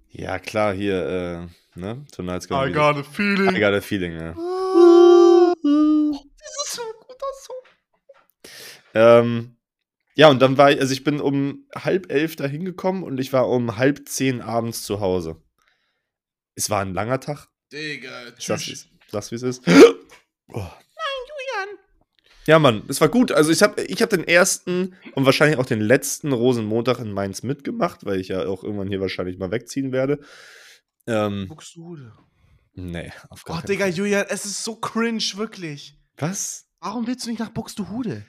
Ja, klar, hier, äh, ne? Tonight's gonna be a feeling. I got a feeling, ja. Das ist so ein guter Song. Ähm, ja, und dann war ich, also ich bin um halb elf da hingekommen und ich war um halb zehn abends zu Hause. Es war ein langer Tag. Digga, tschüss. sag's wie es ist. Oh. Ja, Mann, es war gut. Also ich habe ich hab den ersten und wahrscheinlich auch den letzten Rosenmontag in Mainz mitgemacht, weil ich ja auch irgendwann hier wahrscheinlich mal wegziehen werde. Ähm, Buxtehude. nee, auf gar Oh, Digga, Fall. Julian, es ist so cringe, wirklich. Was? Warum willst du nicht nach Buxtehude?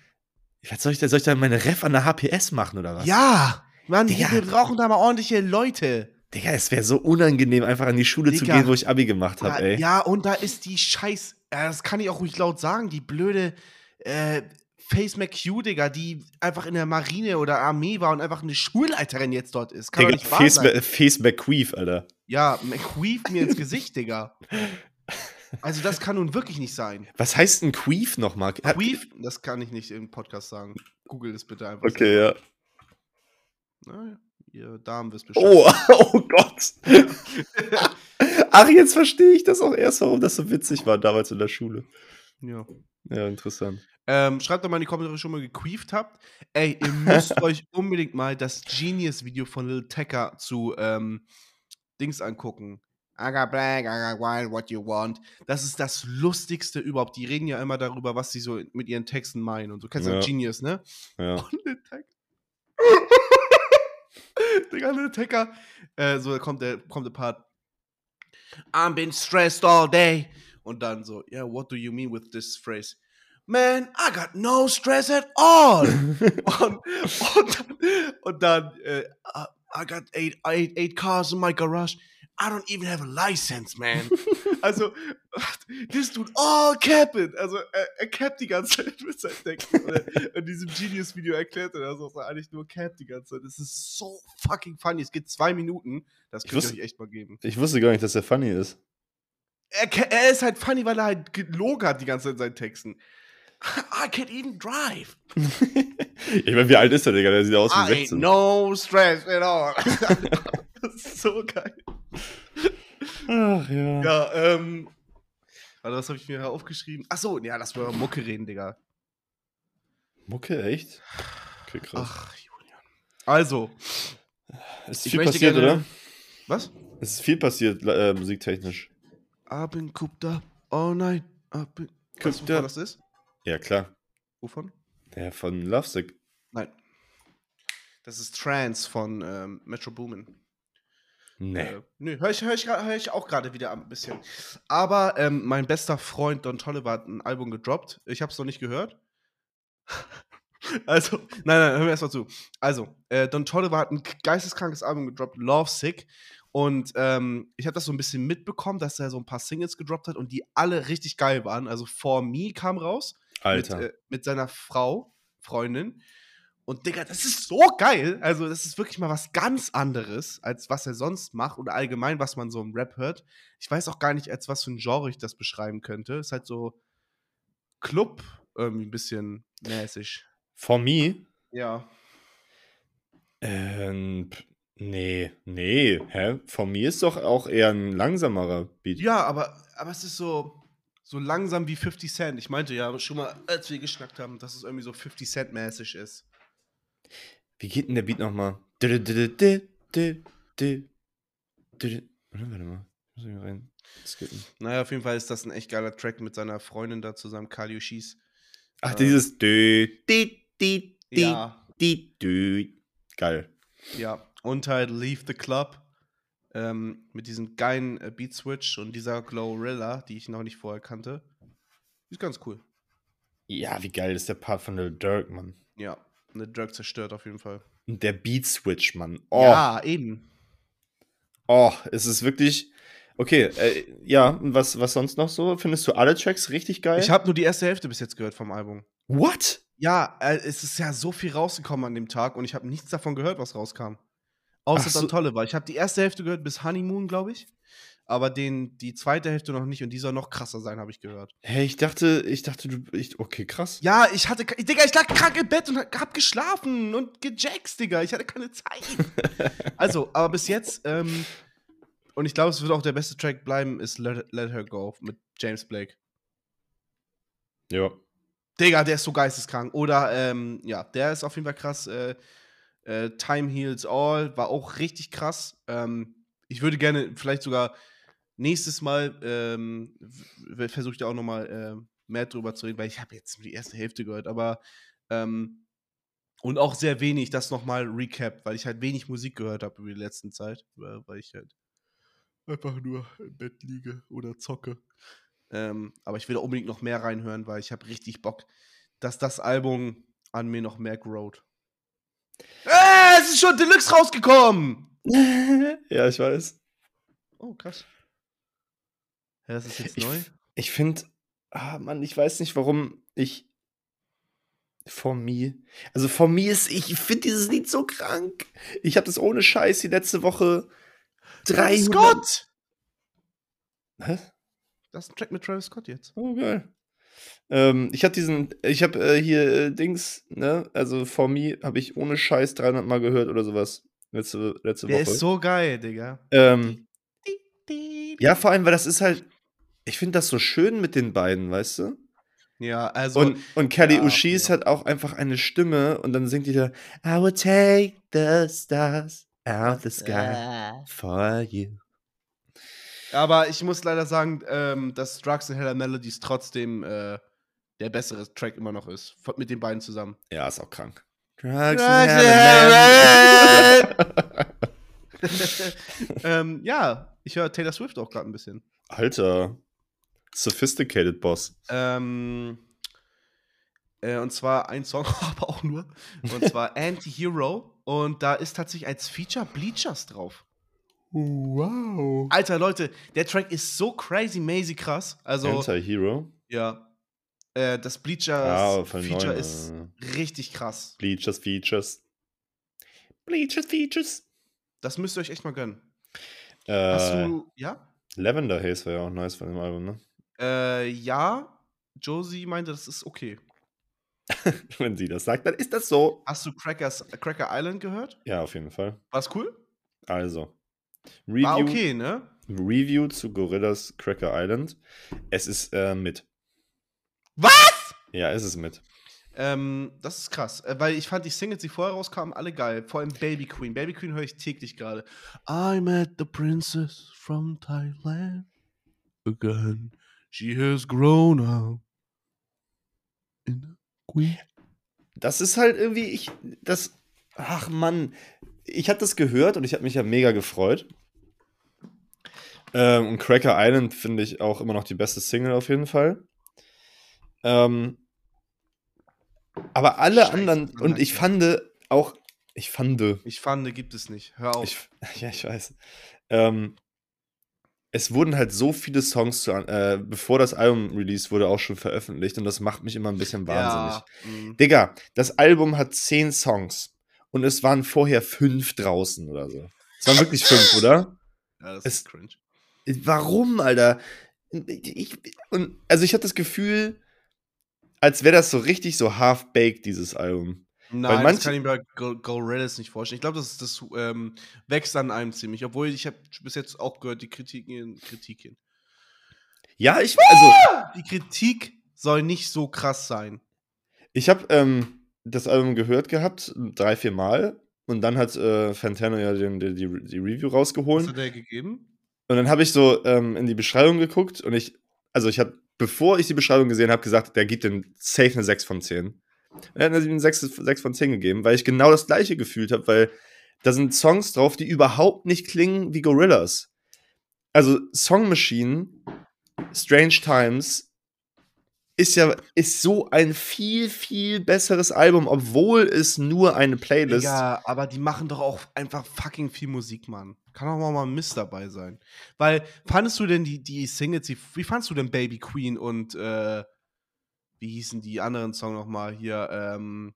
Was soll ich da? Soll ich da meine Ref an der HPS machen oder was? Ja! Mann, Digga. wir brauchen da mal ordentliche Leute. Digga, es wäre so unangenehm, einfach an die Schule zu Digga. gehen, wo ich Abi gemacht habe, ey. ja, und da ist die Scheiß. Das kann ich auch ruhig laut sagen. Die blöde äh, Face McHugh, Digga, die einfach in der Marine oder Armee war und einfach eine Schulleiterin jetzt dort ist. Kann doch Digga, nicht wahr Face, sein. Face McQueef, Alter. Ja, McQueef mir ins Gesicht, Digga. Also, das kann nun wirklich nicht sein. Was heißt ein Queef nochmal? Queef, das kann ich nicht im Podcast sagen. Google das bitte einfach. Okay, ja. Na, ihr Damen wisst Bescheid. Oh, oh Gott. Ach, jetzt verstehe ich das auch erst, warum das so witzig war damals in der Schule. Ja. Ja, interessant. Ähm, schreibt doch mal in die Kommentare, schon mal gequeeft habt. Ey, ihr müsst euch unbedingt mal das Genius-Video von Lil Tecca zu ähm, Dings angucken. I got black, I got white, what you want. Das ist das Lustigste überhaupt. Die reden ja immer darüber, was sie so mit ihren Texten meinen und so. Kennst du Ja. Genius, ne? Ja. Und Lil Tecca. Digga, Lil Tecca. Äh, so, da kommt der, kommt der Part. I'm been stressed all day. Und dann so, yeah, what do you mean with this phrase? Man, I got no stress at all. und, und dann, und dann äh, I- I got eight, eight, eight cars in my garage. I don't even have a license, man. also, this dude all capping. Also, er, er cappt die ganze Zeit mit. Und er- in diesem Genius-Video erklärt er das, dass er eigentlich nur cappt die ganze Zeit. Das ist so fucking funny. Es geht zwei Minuten. Das Ich könnt ihr wusste- euch echt mal geben. Ich wusste gar nicht, dass der funny ist. Er, er ist halt funny, weil er halt gelogen hat die ganze Zeit in seinen Texten. I can't even drive. ich meine, wie alt ist der, Digga? Der sieht aus wie ain't 16. no stress at all. das ist so geil. Ach ja. Ja, ähm. Warte, was habe ich mir aufgeschrieben? Achso, ja, lass mal Mucke reden, Digga. Mucke, echt? Okay, krass. Ach, Julian. Also, es ist viel passiert, gerne- oder? was? Es ist viel passiert, äh, musiktechnisch. I've been cooped up all night. I've been. Weißt du, Cooped wovon up. das ist? Ja, klar. Wovon? Der von Lovesick. Nein. Das ist Trance von ähm, Metro Boomin. Nee. Äh, nö, höre ich, hör ich, hör ich auch gerade wieder ein bisschen. Aber ähm, mein bester Freund Don Tolliver hat ein Album gedroppt. Ich habe es noch nicht gehört. also, nein, nein, hör mir erstmal zu. Also, äh, Don Tolliver hat ein geisteskrankes Album gedroppt, Love Sick. Und ähm, ich habe das so ein bisschen mitbekommen, dass er so ein paar Singles gedroppt hat und die alle richtig geil waren. Also, For Me kam raus Alter. mit, äh, mit seiner Frau, Freundin. Und Digga, das ist so geil. Also, das ist wirklich mal was ganz anderes, als was er sonst macht oder allgemein, was man so im Rap hört. Ich weiß auch gar nicht, als was für ein Genre ich das beschreiben könnte. Ist halt so Club, irgendwie ein bisschen mäßig. For me? Ja. Ähm, nee, nee. Hä? For me ist doch auch eher ein langsamerer Beat. Ja, aber, aber es ist so, so langsam wie 50 Cent. Ich meinte ja schon mal, als wir geschnackt haben, dass es irgendwie so 50 Cent mäßig ist. Wie geht denn der Beat nochmal? Warte mal. Muss ich rein. skippen. Naja, auf jeden Fall ist das ein echt geiler Track mit seiner Freundin da zusammen, Kalio Schieß. Ach, dieses. Geil. Ja, und halt Leave the Club ähm, mit diesem geilen äh, Beat Switch und dieser Glorilla, die ich noch nicht vorher kannte. Ist ganz cool. Ja, wie geil ist der Part von Lil Durk, Mann. Ja, eine Dirk zerstört auf jeden Fall. Und der Beat Switch, Mann. Oh, Ja, eben. oh es ist wirklich. Okay, äh, ja, was, was sonst noch so? Findest du alle Tracks richtig geil? Ich habe nur die erste Hälfte bis jetzt gehört vom Album. What? Ja, äh, es ist ja so viel rausgekommen an dem Tag und ich habe nichts davon gehört, was rauskam. Außer so. Don Tolle war. Ich habe die erste Hälfte gehört bis Honeymoon, glaube ich. Aber den, die zweite Hälfte noch nicht und die soll noch krasser sein, habe ich gehört. Hey, ich dachte, ich dachte, du. Ich, okay, krass. Ja, ich hatte, Digga, ich lag krank im Bett und hab geschlafen und gejackst, Digga. Ich hatte keine Zeit. also, aber bis jetzt, ähm, und ich glaube, es wird auch der beste Track bleiben, ist Let, Let Her Go mit James Blake. Ja. Digga, der ist so geisteskrank. Oder, ähm, ja, der ist auf jeden Fall krass. Äh, äh, Time Heals All war auch richtig krass. Ähm, ich würde gerne vielleicht sogar nächstes Mal ähm, versuche ich da auch noch mal äh, mehr drüber zu reden, weil ich habe jetzt die erste Hälfte gehört, aber ähm, und auch sehr wenig das noch mal recap, weil ich halt wenig Musik gehört habe über die letzten Zeit, weil weil ich halt einfach nur im Bett liege oder zocke. Ähm, aber ich will da unbedingt noch mehr reinhören, weil ich habe richtig Bock, dass das Album an mir noch mehr growt. Äh, es ist schon Deluxe rausgekommen! ja, ich weiß. Oh, krass. Ja, das ist jetzt Ich, neu. ich finde, ah Mann, ich weiß nicht, warum ich For Me. Also For Me ist, ich finde dieses Lied so krank. Ich habe das ohne Scheiß die letzte Woche Travis 300. Scott! Hä? Das ist ein Track mit Travis Scott jetzt. Oh, geil. Ähm, ich habe diesen, ich habe äh, hier äh, Dings, ne, also For Me habe ich ohne Scheiß 300 Mal gehört oder sowas. Letzte, letzte Der Woche. ist so geil, Digga. ähm, ja, vor allem, weil das ist halt, ich finde das so schön mit den beiden, weißt du? Ja, also. Und, und Kelly ja, Uchis ja. hat auch einfach eine Stimme und dann singt die da I will take the stars out the sky for you. aber ich muss leider sagen, ähm, dass Drugs and Hella Melodies trotzdem äh, der bessere Track immer noch ist. Von- Mit den beiden zusammen. Ja, ist auch krank. Drugs Drugs and and Heaven. ähm, ja, ich höre Taylor Swift auch gerade ein bisschen. Alter. Sophisticated Boss. Ähm, äh, und zwar ein Song, aber auch nur. Und zwar Anti-Hero. Und da ist tatsächlich als Feature Bleachers drauf. Wow. Alter, Leute, der Track ist so crazy, mazy krass. Also, Anti-Hero. ja. Äh, das Bleachers Ah, ist äh. richtig krass. Bleachers Features. Bleachers Features. Das müsst ihr euch echt mal gönnen. Äh, Hast du, ja? Lavender Haze wäre ja auch nice von dem Album, ne? Äh, ja. Josie meinte, das ist okay. Wenn sie das sagt, dann ist das so. Hast du Crackers, Cracker Island gehört? Ja, auf jeden Fall. War's cool? Also. Review, War okay, ne? Review zu Gorillas Cracker Island. Es ist äh, mit. Was? Ja, es ist mit. Ähm, das ist krass, äh, weil ich fand die Singles, die vorher rauskamen, alle geil. Vor allem Baby Queen. Baby Queen höre ich täglich gerade. I met the princess from Thailand again. She has grown up in a queen. Das ist halt irgendwie, ich, das, ach Mann, ich habe das gehört und ich habe mich ja mega gefreut. Ähm, und Cracker Island finde ich auch immer noch die beste Single auf jeden Fall. Ähm, aber alle Scheiße, anderen, Mann, und ich fand auch, ich fand, Ich fand, gibt es nicht. Hör auf. ich, ja, ich weiß. Ähm, es wurden halt so viele Songs, zu, äh, bevor das Album released wurde, auch schon veröffentlicht und das macht mich immer ein bisschen wahnsinnig. Ja, mm. Digga, das Album hat zehn Songs und es waren vorher fünf draußen oder so. Es waren wirklich fünf, oder? ja das es- ist cringe. Warum, Alter? Ich, und, also ich hatte das Gefühl, als wäre das so richtig so half-baked, dieses Album. Nein, manche- das kann ich mir bei Go- Gorillas nicht vorstellen. Ich glaube, das, das ähm, wächst an einem ziemlich. Obwohl ich habe bis jetzt auch gehört, die Kritiken, Kritiken. Ja, ich, also, Die Kritik soll nicht so krass sein. ich habe ähm, das Album gehört gehabt, drei, vier Mal. Und dann hat äh, Fantano ja den, die, die, die Review Was rausgeholt. hat er gegeben? Und dann habe ich so ähm, in die Beschreibung geguckt und ich, also ich habe, bevor ich die Beschreibung gesehen habe, gesagt, der gibt den safe eine 6 von 10. Er hat eine 6, 6 von 10 gegeben, weil ich genau das gleiche gefühlt habe, weil da sind Songs drauf, die überhaupt nicht klingen wie Gorillas. Also Song Machine, Strange Times ist ja ist so ein viel viel besseres Album, obwohl es nur eine Playlist. Ja, aber die machen doch auch einfach fucking viel Musik, Mann. Kann auch mal Mist dabei sein. Weil, fandest du denn die, die Singles, die, wie fandest du denn Baby Queen und, äh, wie hießen die anderen Songs nochmal hier, ähm,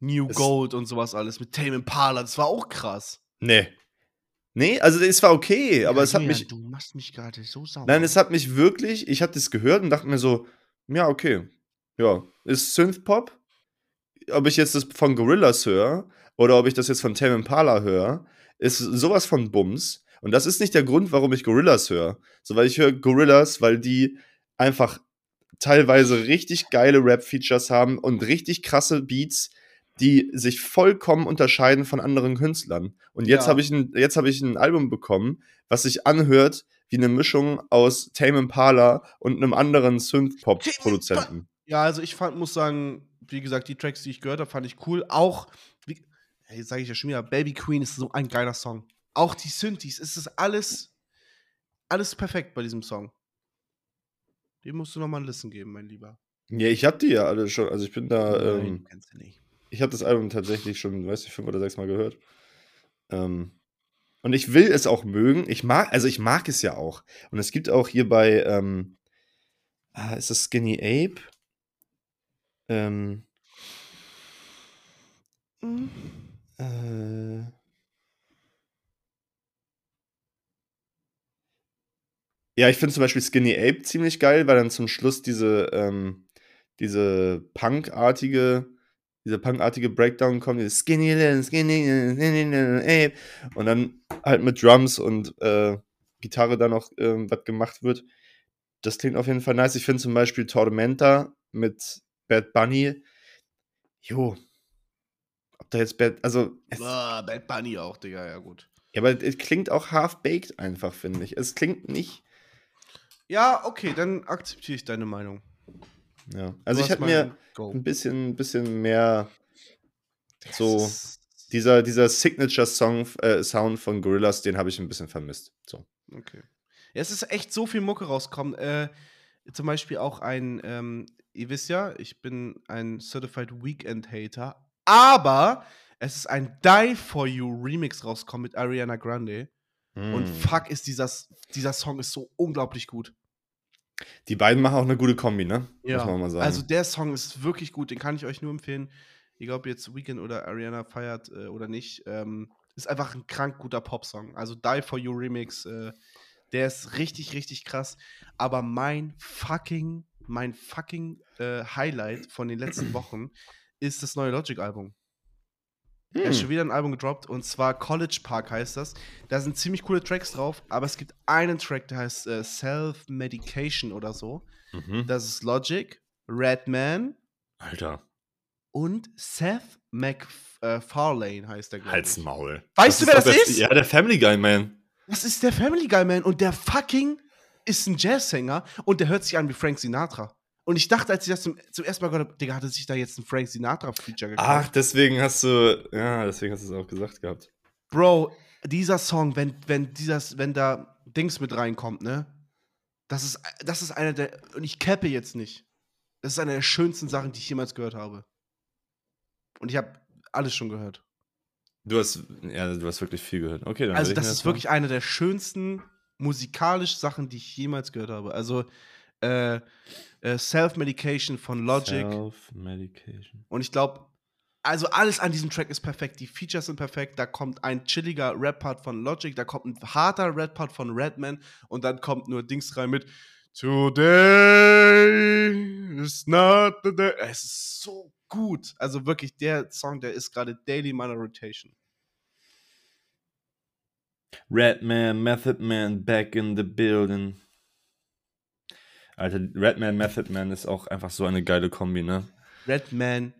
New Es- Gold und sowas alles mit Tame Impala, das war auch krass. Nee. Nee, also es war okay, aber Ja, es hat Julian, mich. Du machst mich gerade so sauer. Nein, es hat mich wirklich. Ich habe das gehört und dachte mir so, ja, okay. Ja, ist Synthpop. Ob ich jetzt das von Gorillas höre oder ob ich das jetzt von Tame Impala höre, ist sowas von Bums. Und das ist nicht der Grund, warum ich Gorillas höre. So, weil ich höre Gorillas, weil die einfach teilweise richtig geile Rap-Features haben und richtig krasse Beats, die sich vollkommen unterscheiden von anderen Künstlern. Und jetzt Ja. habe ich, ein- jetzt hab ich ein Album bekommen, was sich anhört wie eine Mischung aus Tame Impala und einem anderen Synth-Pop-Produzenten. Ja, also ich fand, muss sagen, wie gesagt, die Tracks, die ich gehört habe, fand ich cool. Auch, wie, jetzt sage ich ja schon wieder, Baby Queen ist so ein geiler Song. Auch die Synthes, es ist alles, alles perfekt bei diesem Song. Dem musst du nochmal ein Listen geben, mein Lieber. Ja, ich hab die ja alle schon. Also ich bin da, Nein, ähm, du kennst den nicht. ich habe das Album tatsächlich schon, weiß ich, fünf oder sechs Mal gehört. Ähm, und ich will es auch mögen. Ich mag, also ich mag es ja auch. Und es gibt auch hier bei, ähm, ah, ist das Skinny Ape? Ähm, äh, ja, ich finde zum Beispiel Skinny Ape ziemlich geil, weil dann zum Schluss diese, ähm, diese punkartige, diese punkartige Breakdown kommt, dieses Skinny Little, Skinny Little, Ape. Und dann halt mit Drums und äh, Gitarre dann noch ähm, was gemacht wird. Das klingt auf jeden Fall nice. Ich finde zum Beispiel Tormenta mit Bad Bunny. Jo. Ob da jetzt Bad, also, es, Ah, Bad Bunny auch, Digga, ja gut. ja, aber es klingt auch half-baked einfach, finde ich. Es klingt nicht. Ja, okay, dann akzeptiere ich deine Meinung. Ja. Also Du ich hätte mir Go. ein bisschen, bisschen mehr Das so- dieser, dieser Signature-Song, äh, Sound von Gorillas, den habe ich ein bisschen vermisst. So. Okay. Ja, es ist echt so viel Mucke rausgekommen. Äh, zum Beispiel auch ein, ähm, ihr wisst ja, ich bin ein Certified Weekend Hater, aber es ist ein Die For You Remix rausgekommen mit Ariana Grande. Und Mm. fuck, ist dieser, dieser Song ist so unglaublich gut. Die beiden machen auch eine gute Kombi, ne? Muss man mal sagen. Also der Song ist wirklich gut, den kann ich euch nur empfehlen. Egal ob jetzt Weekend oder Ariana feiert äh, oder nicht. Ähm, ist einfach ein krank guter Popsong. Also Die For You Remix, äh, der ist richtig, richtig krass. Aber mein fucking, mein fucking äh, Highlight von den letzten Wochen ist das neue Logic-Album. Er Hm. ist schon wieder ein Album gedroppt und zwar College Park heißt das. Da sind ziemlich coole Tracks drauf, aber es gibt einen Track, der heißt äh, Self-Medication oder so. Mhm. Das ist Logic, Redman Alter, und Seth MacFarlane heißt der, glaube halt's. Maul. Weißt du, wer das ist? Ja, der Family Guy Man. Das ist der Family Guy Man und der fucking ist ein Jazzsänger und der hört sich an wie Frank Sinatra. Und ich dachte, als ich das zum, zum ersten Mal gehört habe, Digga, hatte sich da jetzt ein Frank Sinatra-Feature gekauft. Ach, deswegen hast du, ja, deswegen hast du es auch gesagt gehabt. Bro, dieser Song, wenn, wenn, dieses, wenn da Dings mit reinkommt, ne? Das ist, das ist einer der. Und ich cappe jetzt nicht. Das ist eine der schönsten Sachen, die ich jemals gehört habe. Und ich habe alles schon gehört. Du hast, ja, du hast wirklich viel gehört. Okay, dann Also, das ist mal- wirklich eine der schönsten musikalischen Sachen, die ich jemals gehört habe. Also, äh, äh, Self-Medication von Logic. Self-Medication. Und ich glaube, also alles an diesem Track ist perfekt. Die Features sind perfekt. Da kommt ein chilliger Rap-Part von Logic, da kommt ein harter Rap-Part von Redman und dann kommt nur Dings rein mit Today is not the day. Es ist so gut. Also wirklich, der Song, der ist gerade daily in meiner Rotation. Redman, Method Man, back in the building. Alter, Redman, Method Man ist auch einfach so eine geile Kombi, ne? Redman.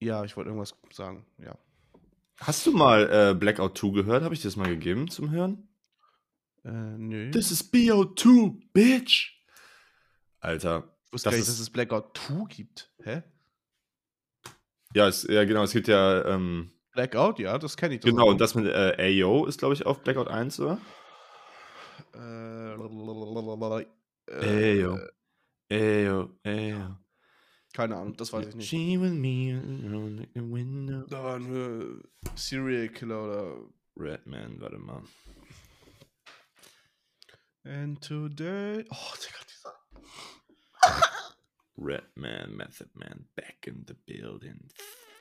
Ja, ich wollte irgendwas sagen. Ja. Hast du mal äh, Blackout 2 gehört? Habe ich dir das mal gegeben zum Hören? Äh, nö. This is BO2, bitch! Alter. ich wusste das gar nicht, ist- dass es Blackout 2 gibt. Hä? Ja, es, ja, genau, es gibt ja, ähm, Blackout, ja, das kenne ich. das genau, und das mit äh, Ayo ist, glaube ich, auf Blackout 1, oder? Äh, Ayo. Ayo, Ayo. Keine Ahnung, das weiß ich nicht. She with me at the window. Da war ein Serial Killer oder. Redman, warte mal. And today. Oh, Digga, dieser. Redman, Method Man, back in the building.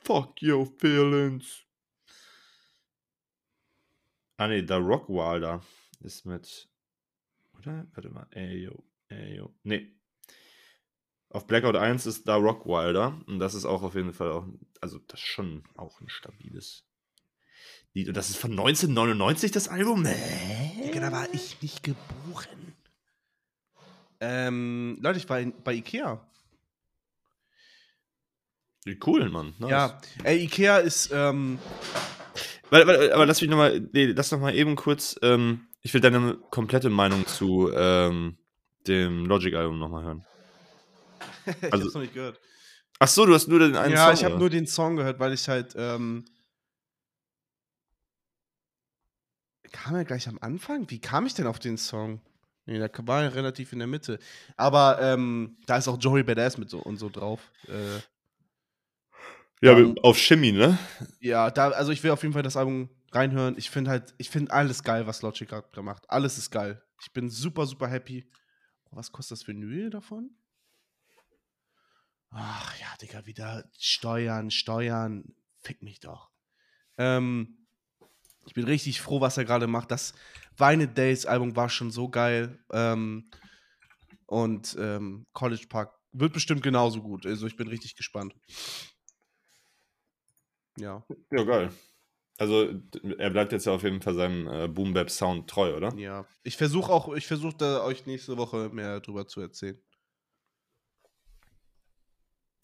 Fuck your feelings. Ah, nee, der Rockwilder ist mit. Oder? Warte mal. Ey, yo, ey, yo. Nee. Auf Blackout 1 ist da Rockwilder. Und das ist auch auf jeden Fall auch. Also, das ist schon auch ein stabiles Lied. Und das ist von 1999 das Album? Digga, da war ich nicht geboren. Ähm, Leute, ich war in, bei Ikea. Wie cool, Mann. Nice. Ja, ey, Ikea ist, ähm, Warte, warte, aber lass mich nochmal, nee, lass noch mal eben kurz, ähm, ich will deine komplette Meinung zu ähm, dem Logic-Album nochmal hören. ich Also- hab's noch nicht gehört. Ach so, du hast nur den einen ja, Song. ich habe nur den Song gehört, weil ich halt, ähm, kam er gleich am Anfang? Wie kam ich denn auf den Song? Nee, da war er relativ in der Mitte. Aber ähm, da ist auch Joey Badass mit so und so drauf. Äh, ja, ähm, auf Shimmy, ne? ja, da, also ich will auf jeden Fall das Album reinhören. Ich finde halt, ich finde alles geil, was Logic gerade macht. Alles ist geil. Ich bin super, super happy. Was kostet das Vinyl davon? Ach ja, Digga, wieder Steuern, Steuern. Fick mich doch. Ähm, ich bin richtig froh, was er gerade macht. Das Weine Days Album war schon so geil. Ähm, und ähm, College Park wird bestimmt genauso gut. Also ich bin richtig gespannt. Ja, Ja, geil. Also, er bleibt jetzt ja auf jeden Fall seinem äh, Boom Bap Sound treu, oder? ja. Ich versuche auch, ich versuche da euch nächste Woche mehr drüber zu erzählen.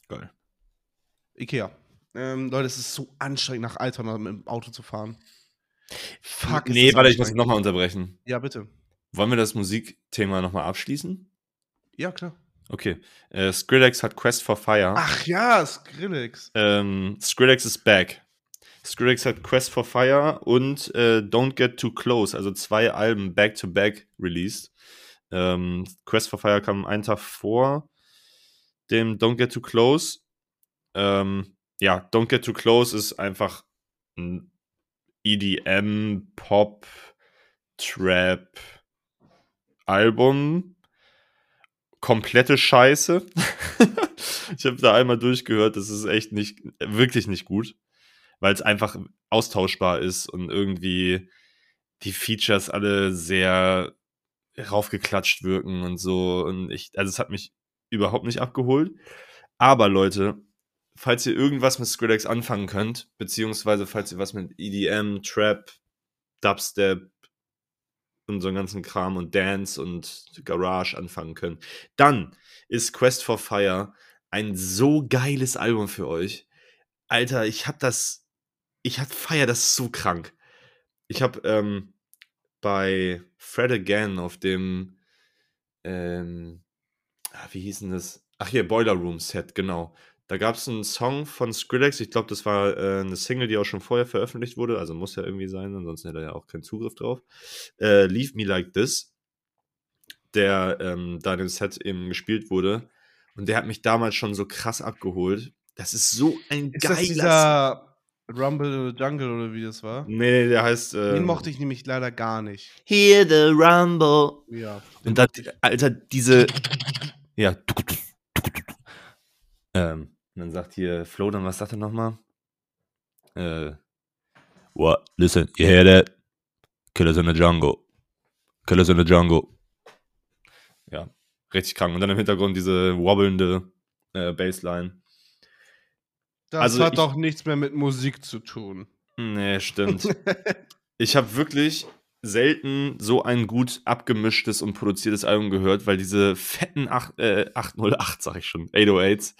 Geil. Ikea. Ähm, Leute, es ist so anstrengend, nach Altona mit dem Auto zu fahren. Fuck, ist nee, warte, ich muss nochmal unterbrechen. Ja, bitte. Wollen wir das Musikthema nochmal abschließen? Ja, klar. Okay. Äh, Skrillex hat Quest for Fire. Ach ja, Skrillex. Ähm, Skrillex is back. Skrillex hat Quest for Fire und äh, Don't Get Too Close, also zwei Alben back-to-back released. Ähm, Quest for Fire kam einen Tag vor dem Don't Get Too Close. Ähm, ja, Don't Get Too Close ist einfach ein EDM, Pop, Trap Album. Komplette Scheiße. ich habe da einmal durchgehört, das ist echt nicht, wirklich nicht gut, weil es einfach austauschbar ist und irgendwie die Features alle sehr raufgeklatscht wirken und so. Und ich, also es hat mich überhaupt nicht abgeholt. Aber Leute, falls ihr irgendwas mit Skrillex anfangen könnt, beziehungsweise falls ihr was mit EDM, Trap, Dubstep und so ganzen Kram und Dance und Garage anfangen könnt, dann ist Quest for Fire ein so geiles Album für euch. Alter, ich hab das, ich hab Fire das so krank. Ich hab ähm, bei Fred Again auf dem, ähm, ah, wie hieß denn das? Ach hier, Boiler Room Set, genau. Da gab es einen Song von Skrillex, ich glaube, das war äh, eine Single, die auch schon vorher veröffentlicht wurde, also muss ja irgendwie sein, ansonsten hätte er ja auch keinen Zugriff drauf. Äh, Leave Me Like This, der ähm, da in dem Set eben gespielt wurde. Und der hat mich damals schon so krass abgeholt. Das ist so ein Ist geiler dieser Rumble in the Jungle oder wie das war? Nee, der heißt. Den ähm, mochte ich nämlich leider gar nicht. Hear the Rumble. Ja. Und dann, Alter, diese. Ja. Ähm, und dann sagt hier Flo, dann was sagt er nochmal? Äh. What? Listen, you hear that? Killers in the jungle. Killers in the jungle. Ja, richtig krank. Und dann im Hintergrund diese wobbelnde äh, Bassline. Das Also hat ich- doch nichts mehr mit Musik zu tun. Nee, stimmt. ich habe wirklich selten so ein gut abgemischtes und produziertes Album gehört, weil diese fetten 8, äh, 808, sag ich schon, 808s,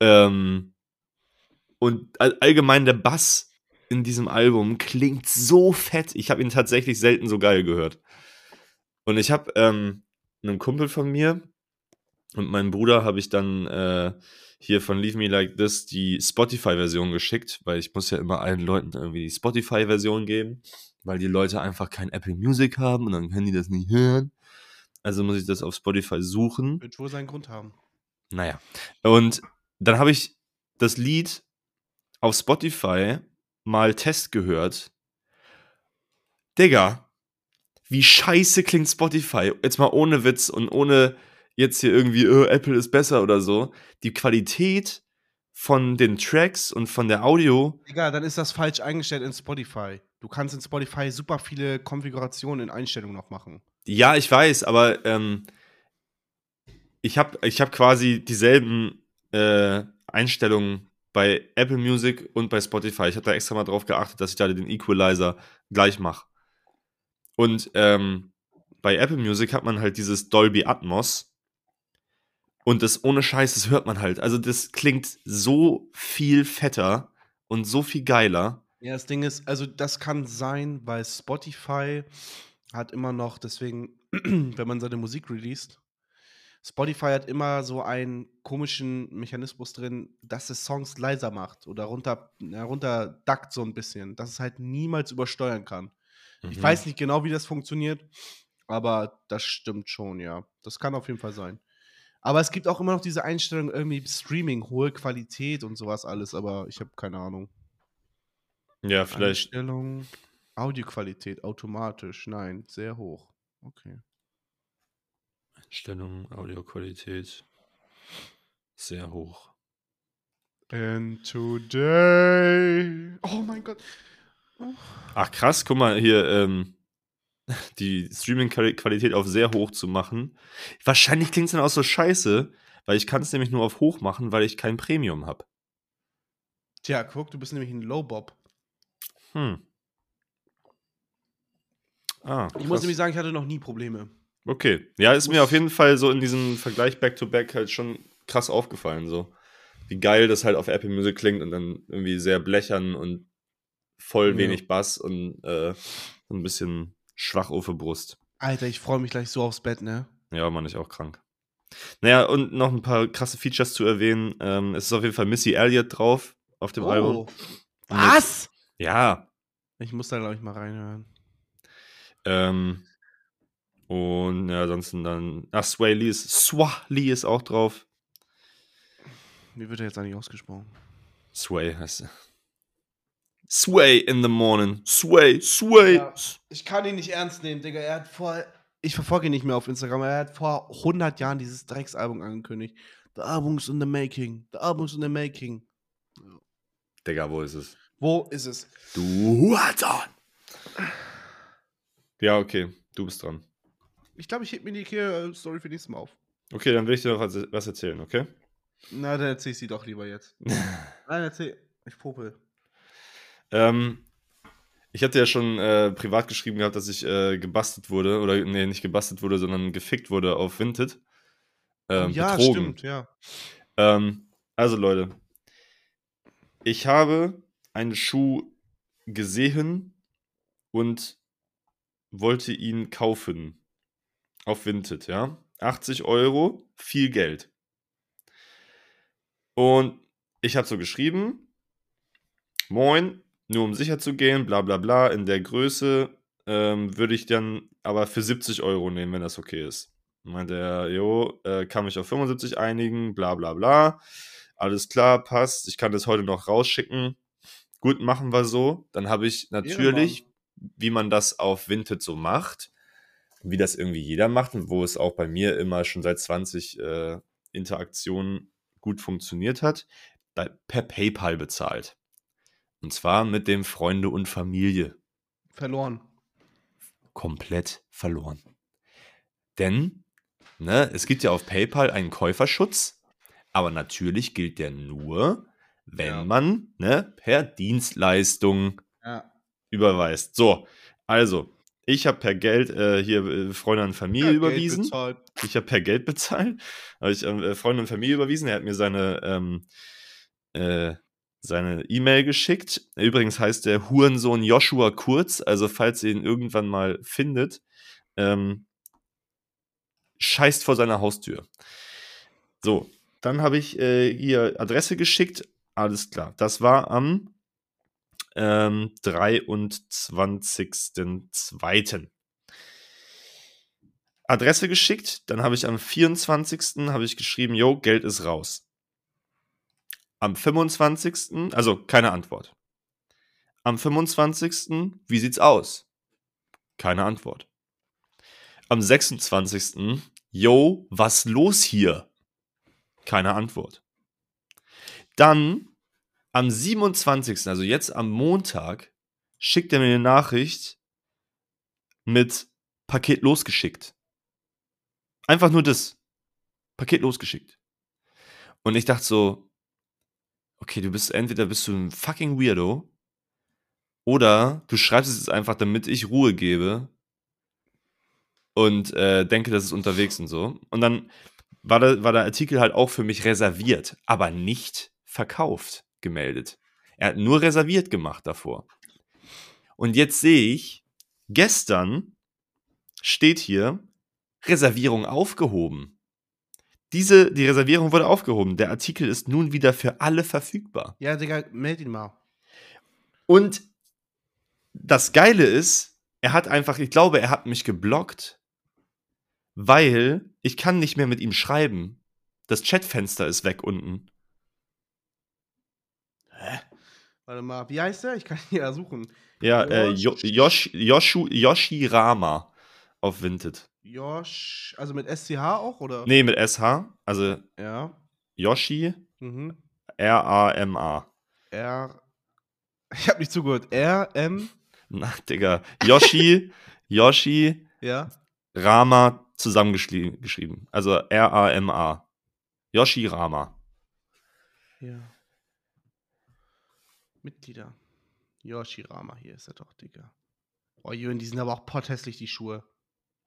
ähm, und all, allgemein der Bass in diesem Album klingt so fett. Ich habe ihn tatsächlich selten so geil gehört. Und ich habe ähm, einen Kumpel von mir und meinem Bruder habe ich dann äh, hier von Leave Me Like This die Spotify-Version geschickt, weil ich muss ja immer allen Leuten irgendwie die Spotify-Version geben, weil die Leute einfach kein Apple Music haben und dann können die das nicht hören. Also muss ich das auf Spotify suchen. Wird wohl seinen Grund haben. Naja. Und dann habe ich das Lied auf Spotify mal Test gehört. Digga, wie scheiße klingt Spotify. Jetzt mal ohne Witz und ohne jetzt hier irgendwie, äh, Apple ist besser oder so. Die Qualität von den Tracks und von der Audio, Egal, dann ist das falsch eingestellt in Spotify. Du kannst in Spotify super viele Konfigurationen in Einstellungen noch machen. Ja, ich weiß, aber ähm, ich habe ich hab quasi dieselben äh, Einstellungen bei Apple Music und bei Spotify. Ich habe da extra mal drauf geachtet, dass ich da den Equalizer gleich mache. Und ähm, bei Apple Music hat man halt dieses Dolby Atmos. Und das ohne Scheiß, das hört man halt. Also das klingt so viel fetter und so viel geiler. Ja, das Ding ist, also das kann sein, weil Spotify hat immer noch, deswegen, wenn man seine Musik released, Spotify hat immer so einen komischen Mechanismus drin, dass es Songs leiser macht oder runter, runter duckt so ein bisschen, dass es halt niemals übersteuern kann. Ich Mhm. weiß nicht genau, wie das funktioniert, aber das stimmt schon, ja. Das kann auf jeden Fall sein. Aber es gibt auch immer noch diese Einstellung, irgendwie Streaming, hohe Qualität und sowas alles, aber ich habe keine Ahnung. Ja, vielleicht. Einstellung, Audioqualität automatisch, nein, sehr hoch. Okay. Einstellung, Audioqualität. Sehr hoch. And today. Oh mein Gott. Ach krass, guck mal hier, ähm, die Streaming-Qualität auf sehr hoch zu machen. Wahrscheinlich klingt es dann auch so scheiße, weil ich kann es nämlich nur auf hoch machen, weil ich kein Premium habe. Tja, guck, du bist nämlich ein Low-Bob. Hm. Ah, Ich muss nämlich sagen, ich hatte noch nie Probleme. Okay. Ja, ist mir auf jeden Fall so in diesem Vergleich Back-to-Back halt schon krass aufgefallen. So. Wie geil das halt auf Apple Music klingt und dann irgendwie sehr blechern und voll Ja. wenig Bass und äh, so ein bisschen schwach auf Brust. Alter, ich freue mich gleich so aufs Bett, ne? Ja, man, ich auch krank. Naja, und noch ein paar krasse Features zu erwähnen. Ähm, es ist auf jeden Fall Missy Elliott drauf auf dem Album. Oh. Was? Ja. Ich muss da, glaube ich, mal reinhören. Ähm, und ja, ansonsten dann. Ach, Sway Lee ist. Swah Lee ist auch drauf. Wie wird er jetzt eigentlich ausgesprochen? Sway heißt er. Sway in the morning. Sway, Sway. Ja. Ich kann ihn nicht ernst nehmen, Digga. Er hat vor. Ich verfolge ihn nicht mehr auf Instagram. Er hat vor 100 Jahren dieses Drecksalbum angekündigt. The album's in the making. The album's in the making. Digga, wo ist es? Wo ist es? Du Huatan. Ja, okay. Du bist dran. Ich glaube, ich heb mir die äh, Story für nächstes Mal auf. Okay, dann will ich dir noch was, was erzählen, okay? Na, dann erzähl ich sie doch lieber jetzt. Nein, erzähl. Ich popel. Ähm, ich hatte ja schon äh, privat geschrieben gehabt, dass ich äh, gebastelt wurde, oder nee, nicht gebastelt wurde, sondern gefickt wurde auf Vinted. Ähm, Oh ja, betrogen. stimmt, ja. Ähm, also Leute, ich habe einen Schuh gesehen und wollte ihn kaufen. Auf Vinted, ja. 80 Euro, viel Geld. Und ich habe so geschrieben, moin, nur um sicher zu gehen, bla bla bla, in der Größe ähm, würde ich dann aber für 70 Euro nehmen, wenn das okay ist. Meinte er, jo, äh, kann mich auf 75 einigen, bla bla bla. Alles klar, passt. Ich kann das heute noch rausschicken. Gut, machen wir so. Dann habe ich natürlich, wie man das auf Vinted so macht, wie das irgendwie jeder macht und wo es auch bei mir immer schon seit 20 äh, Interaktionen gut funktioniert hat, per PayPal bezahlt. Und zwar mit dem Freunde und Familie Verloren. komplett verloren. Denn ne, es gibt ja auf PayPal einen Käuferschutz, aber natürlich gilt der nur, wenn Ja. man ne, per Dienstleistung Ja. überweist. So, also, ich habe per Geld äh, hier äh, Freunde und Familie überwiesen. Ich habe per Geld bezahlt. Habe ich ähm, äh, Freunde und Familie überwiesen. Er hat mir seine ähm, äh, seine E-Mail geschickt. Übrigens heißt der Hurensohn Joshua Kurz. Also falls ihr ihn irgendwann mal findet, ähm, scheißt vor seiner Haustür. So, dann habe ich äh, hier Adresse geschickt. Alles klar. Das war am ähm, 23.02. Adresse geschickt, dann habe ich am 24. habe ich geschrieben, yo, Geld ist raus. Am 25. also keine Antwort. Am 25. wie sieht's aus? Keine Antwort. Am 26. yo, was los hier? Keine Antwort. Dann am 27., also jetzt am Montag, schickt er mir eine Nachricht mit Paket losgeschickt. Einfach nur das. Paket losgeschickt. Und ich dachte so, okay, du bist entweder bist du ein fucking Weirdo oder du schreibst es jetzt einfach, damit ich Ruhe gebe und äh, denke, das ist unterwegs und so. Und dann war der, war der Artikel halt auch für mich reserviert, aber nicht verkauft gemeldet. Er hat nur reserviert gemacht davor. Und jetzt sehe ich, gestern steht hier Reservierung aufgehoben. Diese, die Reservierung wurde aufgehoben. Der Artikel ist nun wieder für alle verfügbar. Ja, Digga, meld ihn mal. Und das Geile ist, er hat einfach, ich glaube, er hat mich geblockt, weil ich kann nicht mehr mit ihm schreiben. Das Chatfenster ist weg unten. Warte mal, wie heißt der? Ich kann ihn ja suchen. Ja, äh, jo Yoshi, Yoshu, Yoshi Rama auf Vinted. Josh, also mit SCH auch, oder? Nee, mit SH. Also Ja. Yoshi Mhm. R-A-M-A. R. Ich hab nicht zugehört. R, M, Na, Digga. Yoshi, Yoshi ja. Rama zusammengeschrieben. geschrieben. Also R-A-M-A. Yoshi Rama. Ja. Mitglieder. Yoshirama, hier ist er doch, Digga. Oh, Jürgen, die sind aber auch potthässlich, die Schuhe.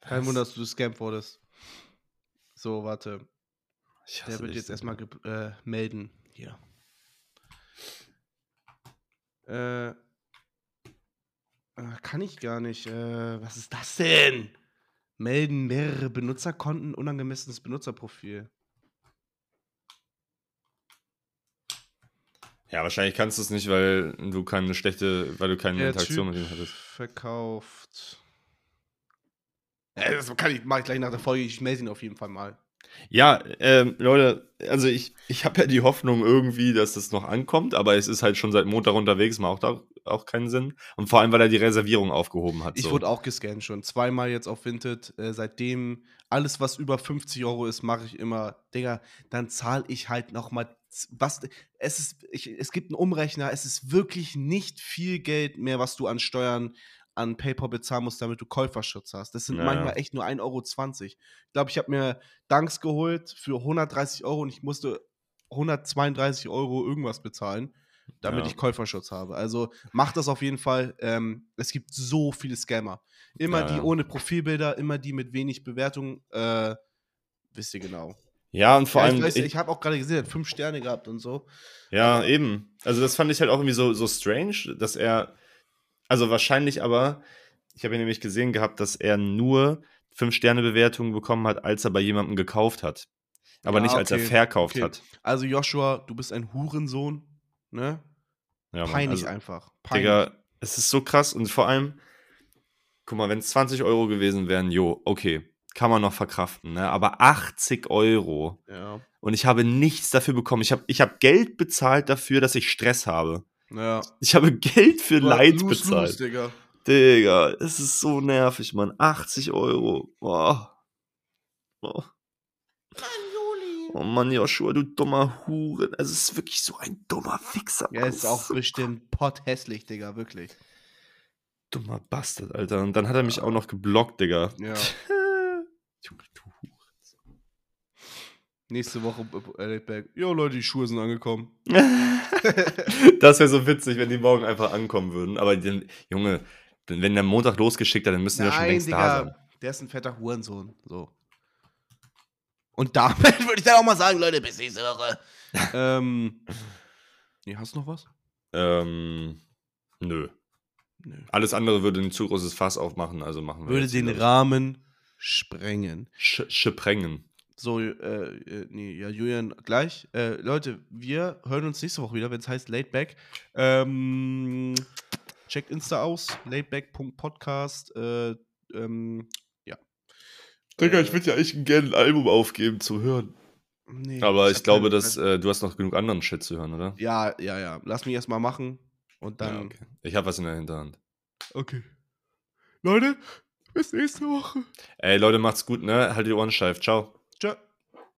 Kein? Wunder, dass du gescampt wurdest. So, warte. Ich Der wird jetzt erstmal äh, melden. Hier. Äh. äh, Kann ich gar nicht. Äh, was ist das denn? Melden mehrere Benutzerkonten, unangemessenes Benutzerprofil. Ja, wahrscheinlich kannst du es nicht, weil du keine schlechte, weil du keine Der Interaktion Typ mit ihm hattest. verkauft. Ja, das kann ich, mach ich gleich nach der Folge. Ich melde ihn auf jeden Fall mal. Ja, ähm, Leute, also ich, ich habe ja die Hoffnung irgendwie, dass das noch ankommt, aber es ist halt schon seit Montag unterwegs, macht auch, auch keinen Sinn. Und vor allem, weil er die Reservierung aufgehoben hat. Ich so. wurde auch gescannt schon. Zweimal jetzt auf Vinted. Äh, seitdem alles, was über 50 Euro ist, mache ich immer. Digga, dann zahle ich halt nochmal. Was, es, ist, ich, es gibt einen Umrechner. Es ist wirklich nicht viel Geld mehr, was du an Steuern an PayPal bezahlen musst, damit du Käuferschutz hast. Das sind Ja. manchmal echt nur 1,20 Euro. Ich glaube, ich habe mir Danks geholt für 130 Euro und ich musste 132 Euro irgendwas bezahlen, damit Ja. ich Käuferschutz habe. Also macht das auf jeden Fall. Ähm, es gibt so viele Scammer. Immer Ja, die ohne Profilbilder, immer die mit wenig Bewertung. Äh, wisst ihr genau. Ja, und vor ja, allem, ich weiß, ich, ich habe auch gerade gesehen, er hat fünf Sterne gehabt und so. ja, eben. Also das fand ich halt auch irgendwie so, so strange, dass er, also wahrscheinlich aber, ich habe ja nämlich gesehen gehabt, dass er nur 5-Sterne-Bewertungen bekommen hat, als er bei jemandem gekauft hat. Aber Ja, nicht, als er verkauft okay. hat. Also Joshua, du bist ein Hurensohn, ne? Ja, Mann, Peinlich also- einfach. Peinlich. Digga, es ist so krass und vor allem, guck mal, wenn es 20 Euro gewesen wären, jo, okay, kann man noch verkraften, ne? Aber 80 Euro Ja. und ich habe nichts dafür bekommen. Ich habe ich hab Geld bezahlt dafür, dass ich Stress habe. Ja. Ich habe Geld für Leid Lose, bezahlt. lose, Digga. Digga, es ist so nervig, Mann. 80 Euro. Boah. Oh. oh Mann, Joshua, du dummer Huren. Es ist wirklich so ein dummer Fixer. Ja, ist auch so bestimmt potthässlich, Digga, wirklich. dummer Bastard, Alter. Und dann hat er mich auch noch geblockt, Digga. Ja. Junge, du. Nächste Woche äh, Back. Jo, Leute, die Schuhe sind angekommen. das wäre so witzig, wenn die morgen einfach ankommen würden. Aber den, Junge, wenn der Montag losgeschickt hat, dann müssen die ja schon längst da sein. der ist ein fetter Hurensohn. So. Und damit würde ich dann auch mal sagen, Leute, bis nächste Woche. ähm. Nee, hast du noch was? Ähm, nö. Nö. Alles andere würde ein zu großes Fass aufmachen, also machen wir Würde den wieder. Rahmen sprengen. Sch Schiprengen. So, äh, äh, nee, ja, Julian, gleich. Äh, Leute, wir hören uns nächste Woche wieder, wenn es heißt Laidback. Ähm, checkt Insta aus, laidback.podcast. Äh, ähm, ja. Digga, Äh, ich würde ja echt gerne ein Album aufgeben zum Hören. nee, Aber ich, hab glaube, dass äh, du hast noch genug anderen Shit zu hören, oder? Ja, ja, ja. Lass mich erstmal machen und dann. Ja, okay. Ich habe was in der Hinterhand. okay. Leute, bis nächste Woche. Ey, Leute, macht's gut, ne? Haltet die Ohren steif. Ciao. Ciao.